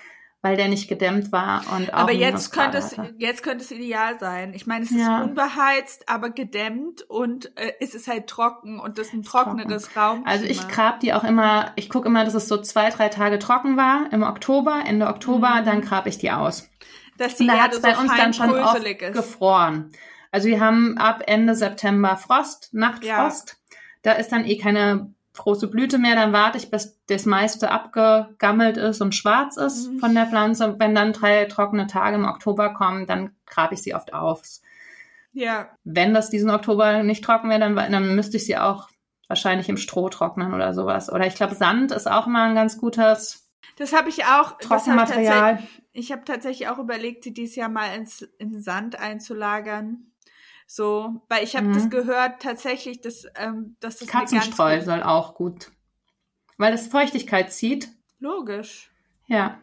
weil der nicht gedämmt war und auch Aber jetzt könnte es jetzt könnte es ideal sein. Ich meine, es ja. ist unbeheizt, aber gedämmt und äh, es ist halt trocken und das ist ein trockeneres Raum. Also ich grab die auch immer, ich gucke immer, dass es so zwei, drei Tage trocken war im Oktober, Ende Oktober, mhm. dann grab ich die aus. Dass die und da hat es bei so uns dann schon oft ist. gefroren. Also wir haben ab Ende September Frost, Nachtfrost. Ja. Da ist dann eh keine große Blüte mehr, dann warte ich, bis das meiste abgegammelt ist und schwarz ist mhm. von der Pflanze. Wenn dann drei trockene Tage im Oktober kommen, dann grabe ich sie oft auf. Ja. Wenn das diesen Oktober nicht trocken wäre, dann, dann müsste ich sie auch wahrscheinlich im Stroh trocknen oder sowas. Oder ich glaube, Sand ist auch immer ein ganz gutes das habe ich auch. Trockenmaterial. Hab ich habe tatsächlich auch überlegt, sie dieses Jahr mal ins, in Sand einzulagern. So, weil ich habe mhm. das gehört tatsächlich, dass, ähm, dass das Katzenstreu soll auch gut, weil das Feuchtigkeit zieht. Logisch. Ja.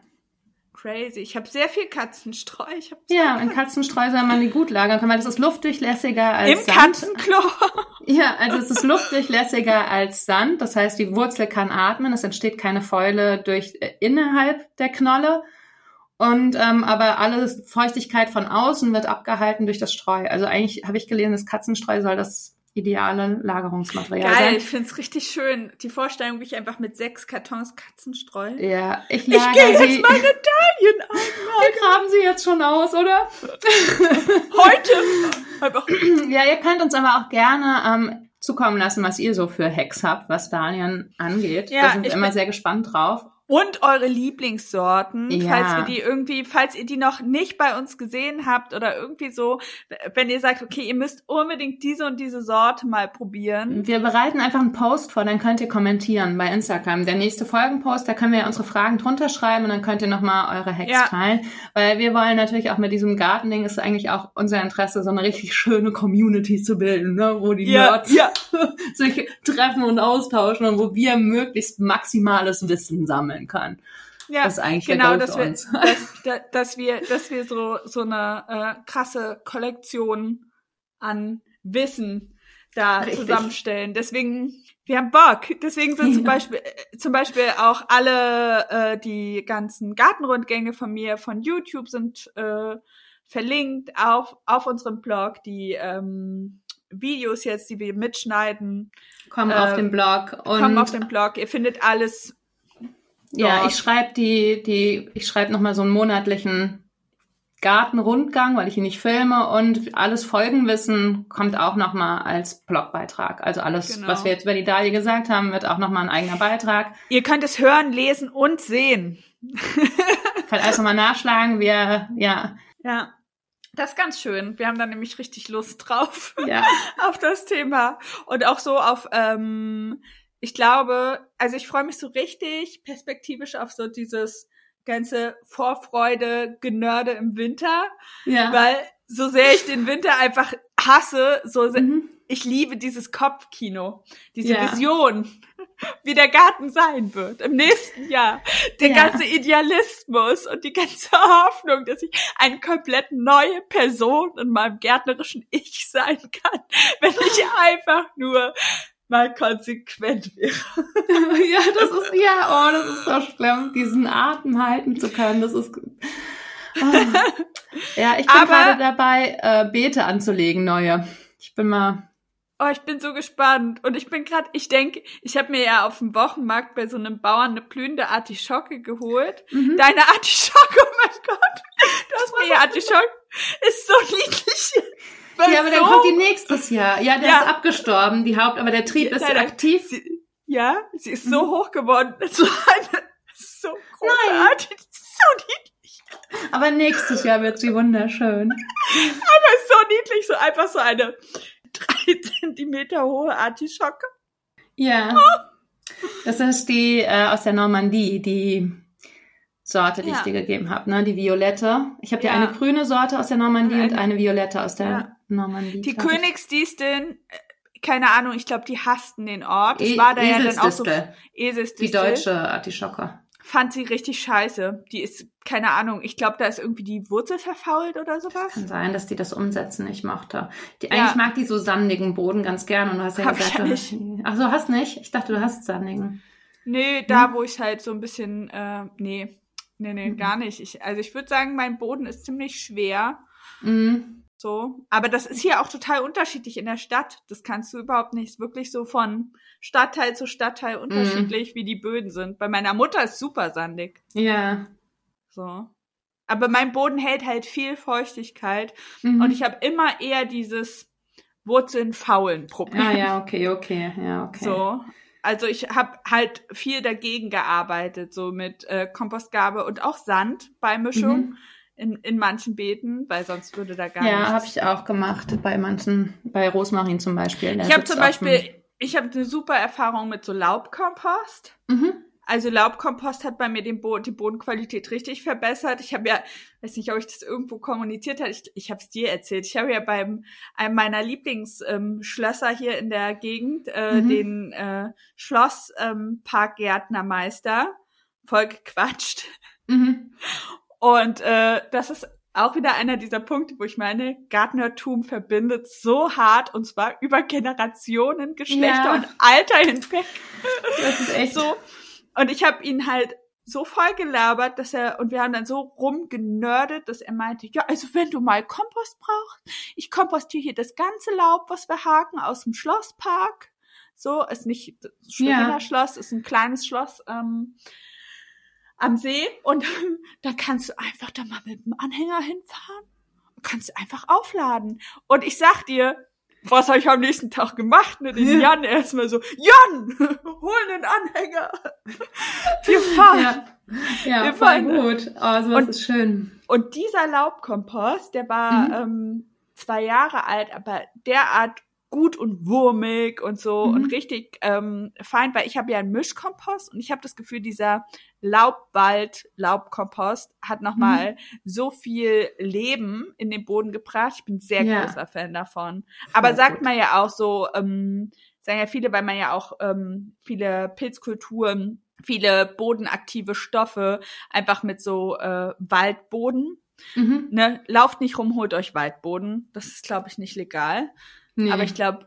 Crazy. Ich habe sehr viel Katzenstreu. Ich hab ja, in Katzenstreu soll man die gut lagern können, weil das ist luftdurchlässiger als Im Sand. Katzenklo. Ja, also es ist luftdurchlässiger als Sand. Das heißt, die Wurzel kann atmen. Es entsteht keine Fäule durch äh, innerhalb der Knolle. Und ähm, aber alle Feuchtigkeit von außen wird abgehalten durch das Streu. Also eigentlich habe ich gelesen, das Katzenstreu soll das ideale Lagerungsmaterial Geil, sein. ich finde es richtig schön. Die Vorstellung, wie ich einfach mit sechs Kartons Katzenstreu. Ja, ich lagere Ich gehe jetzt meine Dahlien ein. Wir graben sie jetzt schon aus, oder? Heute? Ja, ihr könnt uns aber auch gerne ähm, zukommen lassen, was ihr so für Hacks habt, was Dahlien angeht. Ja, da sind wir immer sehr gespannt drauf und eure Lieblingssorten, ja. falls wir die irgendwie, falls ihr die noch nicht bei uns gesehen habt oder irgendwie so, wenn ihr sagt, okay, ihr müsst unbedingt diese und diese Sorte mal probieren. Wir bereiten einfach einen Post vor, dann könnt ihr kommentieren bei Instagram. Der nächste Folgenpost, da können wir unsere Fragen drunter schreiben und dann könnt ihr nochmal eure Hacks ja. teilen, weil wir wollen natürlich auch mit diesem Gartending ist eigentlich auch unser Interesse, so eine richtig schöne Community zu bilden, ne, wo die ja, Nerds ja. sich treffen und austauschen und wo wir möglichst maximales Wissen sammeln sammeln kann. Ja, das ist eigentlich genau, dass wir, dass, dass, wir, dass wir so, so eine äh, krasse Kollektion an Wissen da Richtig. zusammenstellen. Deswegen, wir haben Bock. Deswegen sind ja. zum Beispiel, äh, zum Beispiel auch alle äh, die ganzen Gartenrundgänge von mir von YouTube sind äh, verlinkt auf, auf unserem Blog. Die ähm, Videos jetzt, die wir mitschneiden, kommen äh, auf den Blog. Und kommen auf den Blog. Ihr findet alles ja, ich schreibe die, die, ich schreibe nochmal so einen monatlichen Gartenrundgang, weil ich ihn nicht filme und alles Folgenwissen kommt auch nochmal als Blogbeitrag. Also alles, genau. was wir jetzt über die Dalie gesagt haben, wird auch nochmal ein eigener Beitrag. Ihr könnt es hören, lesen und sehen. Kann alles nochmal nachschlagen. Wir, ja. Ja. Das ist ganz schön. Wir haben da nämlich richtig Lust drauf. Ja. auf das Thema. Und auch so auf, ähm, ich glaube, also ich freue mich so richtig perspektivisch auf so dieses ganze Vorfreude, Genörde im Winter. Ja. Weil so sehr ich den Winter einfach hasse, so sehr, mhm. ich liebe dieses Kopfkino, diese ja. Vision, wie der Garten sein wird im nächsten Jahr. Der ja. ganze Idealismus und die ganze Hoffnung, dass ich eine komplett neue Person in meinem gärtnerischen Ich sein kann, wenn ich einfach nur mal konsequent wäre. ja, das ist, ja, oh, das ist so schlimm, diesen Atem halten zu können, das ist, oh. Ja, ich bin Aber, gerade dabei, äh, Beete anzulegen, neue. Ich bin mal. Oh, ich bin so gespannt. Und ich bin gerade, ich denke, ich habe mir ja auf dem Wochenmarkt bei so einem Bauern eine blühende Artischocke geholt. Mhm. Deine Artischocke, oh mein Gott. Du hast mir ja Artischocke. Ist so niedlich. Ja, aber so? dann kommt die nächstes Jahr. Ja, der ja. ist abgestorben, die Haupt, aber der Trieb ist Nein, aktiv. Sie, ja, sie ist so mhm. hoch geworden. So eine, so großartig. Nein. So niedlich. Aber nächstes Jahr wird sie wunderschön. Aber so niedlich, so einfach so eine drei Zentimeter hohe Artischocke. Ja. Das ist die äh, aus der Normandie, die Sorte, die ja. ich dir gegeben habe, ne? Die Violette. Ich habe dir ja. eine grüne Sorte aus der Normandie und eine, und eine Violette aus der ja. Normandie. Die Königsdisteln, äh, keine Ahnung, ich glaube, die hassten den Ort. Es e war da ja dann auch so Eselsdistel. Die deutsche Artischocke fand sie richtig scheiße. Die ist, keine Ahnung, ich glaube, da ist irgendwie die Wurzel verfault oder sowas. Kann sein, dass die das umsetzen nicht mochte. Die, eigentlich mag die so sandigen Boden ganz gern und du hast ja Hab gesagt, ja nicht. ach so, hast nicht? Ich dachte, du hast sandigen. Nee, da hm? wo ich halt so ein bisschen, äh, nee, nee, nee, mhm. gar nicht. Ich, also ich würde sagen, mein Boden ist ziemlich schwer. Mhm. So. Aber das ist hier auch total unterschiedlich in der Stadt. Das kannst du überhaupt nicht. wirklich so von Stadtteil zu Stadtteil unterschiedlich, mm. wie die Böden sind. Bei meiner Mutter ist super sandig. Ja. So. Aber mein Boden hält halt viel Feuchtigkeit. Mhm. Und ich habe immer eher dieses Wurzeln faulen Problem. Ah ja, okay, okay, ja, okay. So. Also ich habe halt viel dagegen gearbeitet, so mit äh, Kompostgabe und auch Sand bei Mischung. Mhm in, in manchen Beeten, weil sonst würde da gar ja, Ja, habe ich auch gemacht bei manchen, bei Rosmarin zum Beispiel. Ich habe zum Beispiel, ich habe eine super Erfahrung mit so Laubkompost. Mhm. Also Laubkompost hat bei mir den Bo die Bodenqualität richtig verbessert. Ich habe ja, weiß nicht, ob ich das irgendwo kommuniziert habe, ich, ich habe es dir erzählt. Ich habe ja beim einem meiner Lieblingsschlösser ähm, hier in der Gegend, äh, mhm. den äh, Schlossparkgärtnermeister, ähm, voll gequatscht. Mhm. Und äh, das ist auch wieder einer dieser Punkte, wo ich meine, Gärtnertum verbindet so hart und zwar über Generationen, Geschlechter ja. und Alter hinweg. Das ist echt so. Und ich habe ihn halt so voll gelabert, dass er, und wir haben dann so rumgenördet, dass er meinte, ja, also wenn du mal Kompost brauchst, ich kompostiere hier das ganze Laub, was wir haken, aus dem Schlosspark. So, ist nicht Schweriner ja. Schloss, ist ein kleines Schloss. Ähm, am See und da kannst du einfach da mal mit dem Anhänger hinfahren und kannst einfach aufladen. Und ich sag dir, was habe ich am nächsten Tag gemacht? Ne? Den Jan erstmal so, Jan, hol den Anhänger. Wir fahren. Ja, ja Wir fahren. gut. Oh, sowas und, ist schön. Und dieser Laubkompost, der war mhm. ähm, zwei Jahre alt, aber derart gut und wurmig und so mhm. und richtig ähm, fein, weil ich habe ja einen Mischkompost und ich habe das Gefühl, dieser Laubwald, Laubkompost hat nochmal mhm. so viel Leben in den Boden gebracht. Ich bin sehr ja. großer Fan davon. Aber Voll sagt gut. man ja auch so, ähm, sagen ja viele, weil man ja auch ähm, viele Pilzkulturen, viele bodenaktive Stoffe einfach mit so äh, Waldboden. Mhm. Ne, lauft nicht rum, holt euch Waldboden. Das ist, glaube ich, nicht legal. Nee. Aber ich glaube,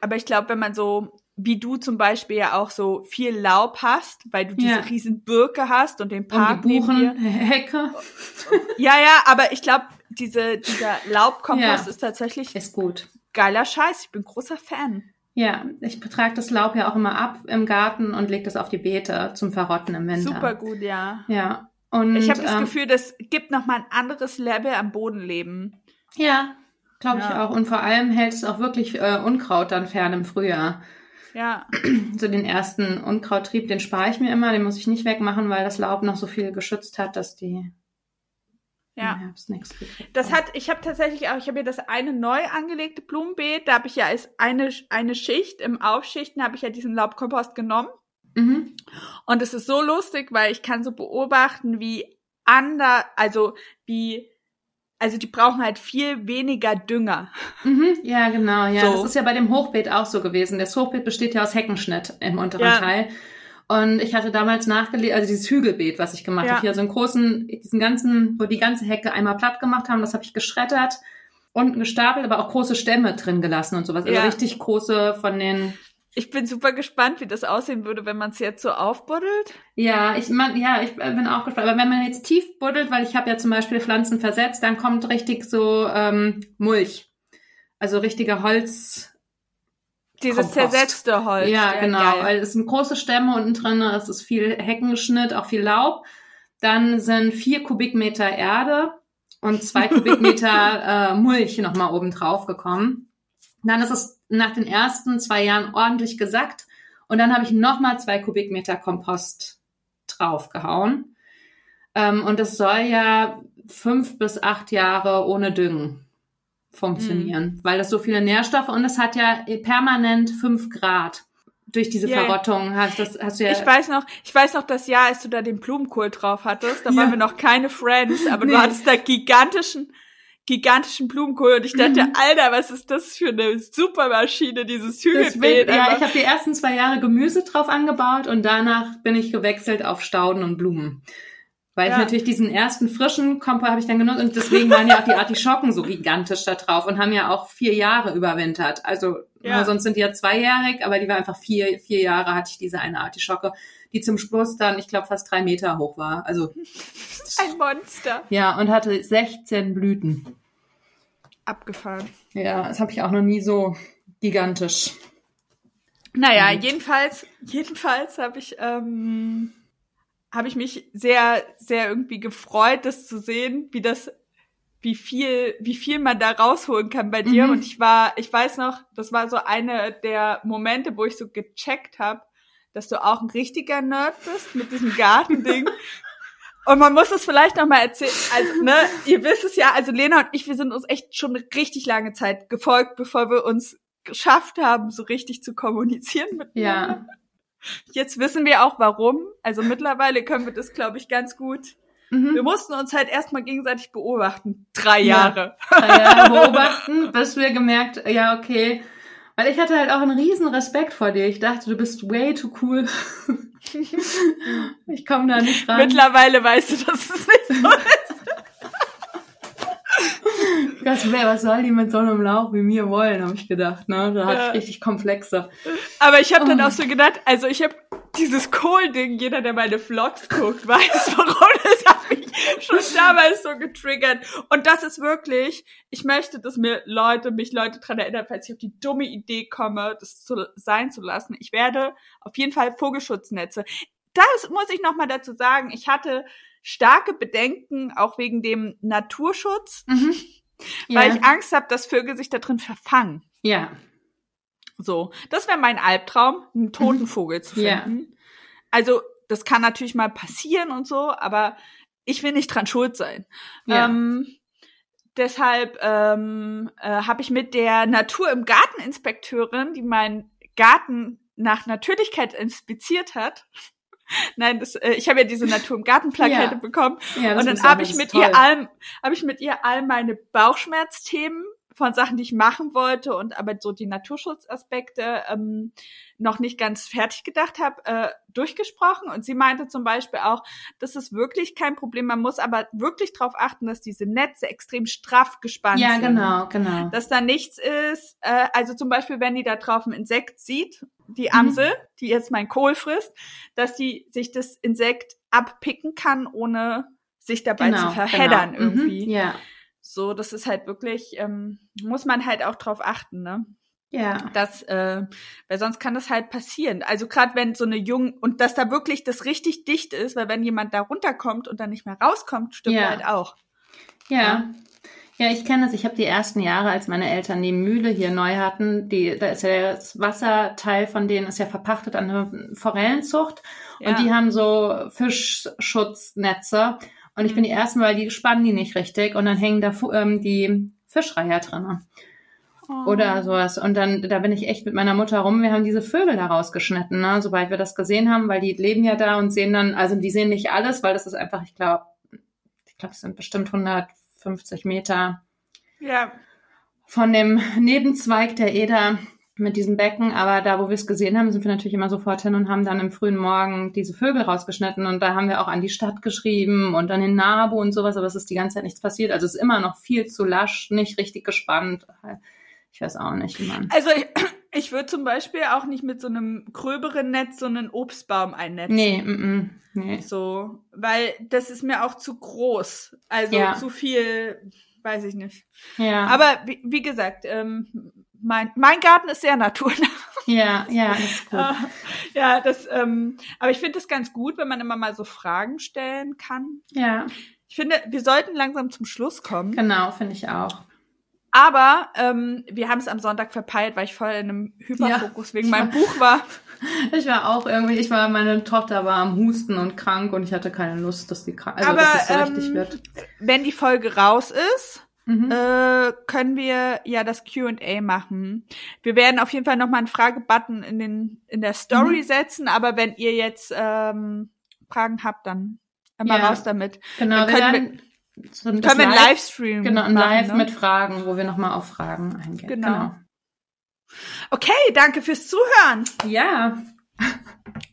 aber ich glaube, wenn man so wie du zum Beispiel ja auch so viel Laub hast, weil du diese ja. riesen Birke hast und den Park und die Buchen. Hecke. Ja, ja, aber ich glaube, diese, dieser Laubkompost ja. ist tatsächlich ist gut. geiler Scheiß. Ich bin großer Fan. Ja, ich betrage das Laub ja auch immer ab im Garten und lege das auf die Beete zum Verrotten im Winter. Super gut, ja. Ja. Und ich habe das ähm, Gefühl, das gibt noch mal ein anderes Level am Bodenleben. Ja, glaube ja. ich auch. Und vor allem hält es auch wirklich äh, Unkraut dann fern im Frühjahr. Ja. So den ersten Unkrauttrieb, den spare ich mir immer, den muss ich nicht wegmachen, weil das Laub noch so viel geschützt hat, dass die ja. Das hat, ich habe tatsächlich auch, ich habe hier das eine neu angelegte Blumenbeet, da habe ich ja als eine, eine Schicht im Aufschichten habe ich ja diesen Laubkompost genommen. Mhm. Und es ist so lustig, weil ich kann so beobachten, wie ander, also wie also die brauchen halt viel weniger Dünger. Mhm, ja, genau. Ja, So. das ist ja bei dem Hochbeet auch so gewesen. Das Hochbeet besteht ja aus Heckenschnitt im unteren Ja. Teil. Und ich hatte damals nachgelesen, also dieses Hügelbeet, was ich gemacht Ja. habe, hier so einen großen, diesen ganzen, wo die ganze Hecke einmal platt gemacht haben, das habe ich geschreddert, unten gestapelt, aber auch große Stämme drin gelassen und sowas. Also Ja. richtig große von den Ich bin super gespannt, wie das aussehen würde, wenn man es jetzt so aufbuddelt. Ja, ich man, ja, ich bin auch gespannt. Aber wenn man jetzt tief buddelt, weil ich habe ja zum Beispiel Pflanzen versetzt, dann kommt richtig so ähm, Mulch. Also richtiger Holz. Dieses Kompost. zersetzte Holz. ja, genau. Geil. Weil es sind große Stämme unten drin, es ist viel Heckenschnitt, auch viel Laub. Dann sind vier Kubikmeter Erde und zwei Kubikmeter äh, Mulch nochmal oben drauf gekommen. Dann ist es nach den ersten zwei Jahren ordentlich gesackt und dann habe ich nochmal zwei Kubikmeter Kompost draufgehauen. Ähm, und es soll ja fünf bis acht Jahre ohne Düngen funktionieren, weil das so viele Nährstoffe und es hat ja permanent fünf Grad. Durch diese Ja. Verrottung hast, das, hast du ja. Ich weiß noch, ich weiß noch das Jahr, als du da den Blumenkohl drauf hattest. Da Ja. waren wir noch keine Friends, aber Nee. du hattest da gigantischen, gigantischen Blumenkohl und ich dachte, Mhm. Alter, was ist das für eine Supermaschine, dieses Hügelbeet. ja, ich habe die ersten zwei Jahre Gemüse drauf angebaut und danach bin ich gewechselt auf Stauden und Blumen. Weil Ja. ich natürlich diesen ersten frischen Kompo habe ich dann genutzt und deswegen waren ja auch die Artischocken so gigantisch da drauf und haben ja auch vier Jahre überwintert. Also Ja. sonst sind die ja zweijährig, aber die war einfach vier, vier Jahre hatte ich diese eine Artischocke, die zum Schluss dann, ich glaube, fast drei Meter hoch war. Also Ein Monster. ja, und hatte 16 Blüten. Abgefahren. Ja, das habe ich auch noch nie so gigantisch. Naja, Gut. jedenfalls, jedenfalls habe ich, ähm, habe ich mich sehr, sehr irgendwie gefreut, das zu sehen, wie das, wie viel, wie viel man da rausholen kann bei dir. Mhm. Und ich war, ich weiß noch, das war so eine der Momente, wo ich so gecheckt habe, dass du auch ein richtiger Nerd bist mit diesem Gartending. Und man muss es vielleicht noch mal erzählen. Also, ne, ihr wisst es ja, also Lena und ich, wir sind uns echt schon eine richtig lange Zeit gefolgt, bevor wir uns geschafft haben, so richtig zu kommunizieren miteinander. Ja. Jetzt wissen wir auch warum. Also mittlerweile können wir das, glaube ich, ganz gut. Mhm. Wir mussten uns halt erstmal gegenseitig beobachten. Drei Ja. Jahre. drei Jahre beobachten, bis wir gemerkt, ja, okay. Weil ich hatte halt auch einen riesen Respekt vor dir. Ich dachte, du bist way too cool. ich komme da nicht ran. Mittlerweile weißt du, dass es nicht so ist. Was, wer- was soll die mit so einem Lauch wie mir wollen, habe ich gedacht. Ne? Da hatte Ja. ich richtig Komplexe. Aber ich habe dann Oh. auch so gedacht, also ich habe dieses Kohl-Ding, jeder, der meine Vlogs guckt, weiß, warum das hat mich schon damals so getriggert. Und das ist wirklich, ich möchte, dass mir Leute, mich Leute dran erinnern, falls ich auf die dumme Idee komme, das zu, sein zu lassen. Ich werde auf jeden Fall Vogelschutznetze. Das muss ich noch mal dazu sagen. Ich hatte starke Bedenken, auch wegen dem Naturschutz, Mhm. Ja. weil ich Angst habe, dass Vögel sich da drin verfangen. ja. So, das wäre mein Albtraum, einen toten Vogel zu Mhm. Finden. Also, das kann natürlich mal passieren und so, aber ich will nicht dran schuld sein. Ja. Ähm, deshalb ähm, äh, habe ich mit der Natur im Garten Inspekteurin, die meinen Garten nach Natürlichkeit inspiziert hat. Nein, das, äh, ich habe ja diese Natur im Garten Plakette Ja. bekommen ja und dann habe ich mit toll. ihr all, habe ich mit ihr all meine Bauchschmerzthemen von Sachen, die ich machen wollte und aber so die Naturschutzaspekte ähm, noch nicht ganz fertig gedacht habe, äh, durchgesprochen. Und sie meinte zum Beispiel auch, das ist wirklich kein Problem. Man muss aber wirklich darauf achten, dass diese Netze extrem straff gespannt Ja, sind. genau, genau. Dass da nichts ist, äh, also zum Beispiel, wenn die da drauf ein Insekt sieht, die Mhm. Amsel, die jetzt mein Kohl frisst, dass die sich das Insekt abpicken kann, ohne sich dabei genau, zu verheddern genau. Mhm. irgendwie. Ja. So, das ist halt wirklich, ähm, muss man halt auch drauf achten, ne? Ja. Das, äh, weil sonst kann das halt passieren. Also gerade wenn so eine junge und dass da wirklich das richtig dicht ist, weil wenn jemand da runterkommt und dann nicht mehr rauskommt, stimmt Ja. halt auch. Ja. Ja, ich kenne das. Ich habe die ersten Jahre, als meine Eltern die Mühle hier neu hatten, die, da ist ja das Wasserteil von denen ist ja verpachtet an eine Forellenzucht Ja. und die haben so Fischschutznetze und ich bin die ersten, weil die spannen die nicht richtig und dann hängen da ähm, die Fischreiher drin Oh. oder sowas und dann da bin ich echt mit meiner Mutter rum. Wir haben diese Vögel da rausgeschnitten, ne, sobald wir das gesehen haben, weil die leben ja da und sehen dann, also die sehen nicht alles, weil das ist einfach, ich glaube, ich glaube, es sind bestimmt 150 50 Meter Ja. von dem Nebenzweig der Eder mit diesem Becken. Aber da, wo wir es gesehen haben, sind wir natürlich immer sofort hin und haben dann im frühen Morgen diese Vögel rausgeschnitten. Und da haben wir auch an die Stadt geschrieben und an den Nabu und sowas. Aber es ist die ganze Zeit nichts passiert. Also es ist immer noch viel zu lasch, nicht richtig gespannt. Ich weiß auch nicht, wie man. Also ich, ich würde zum Beispiel auch nicht mit so einem gröberen Netz so einen Obstbaum einnetzen. Nee, mm, nee. So, weil das ist mir auch zu groß. Also Ja. zu viel, weiß ich nicht. Ja, Aber wie, wie gesagt, ähm, mein, mein Garten ist sehr naturnah. ja, ja, ist gut. ja, das, ähm, aber ich finde es ganz gut, wenn man immer mal so Fragen stellen kann. Ja, Ich finde, wir sollten langsam zum Schluss kommen. genau, finde ich auch. Aber ähm, wir haben es am Sonntag verpeilt, weil ich voll in einem Hyperfokus wegen meinem Buch war. Ich war auch irgendwie, ich war, meine Tochter war am Husten und krank und ich hatte keine Lust, dass die krank, also Aber, dass es so richtig ähm, wird. Wenn die Folge raus ist, Mhm. äh, können wir ja das Q&A machen. Wir werden auf jeden Fall nochmal einen Fragebutton in den in der Story Mhm. setzen, aber wenn ihr jetzt ähm, Fragen habt, dann immer Ja. raus damit. genau, dann wir können werden so ein Können wir einen Live- Livestream Genau, ein Live ne? mit Fragen, wo wir nochmal auf Fragen eingehen. Genau. Okay, danke fürs Zuhören. Ja,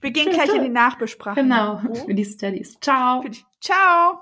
Wir gehen gleich in die Nachbesprechung. genau. Oh. Für die Studies. Ciao. Ciao.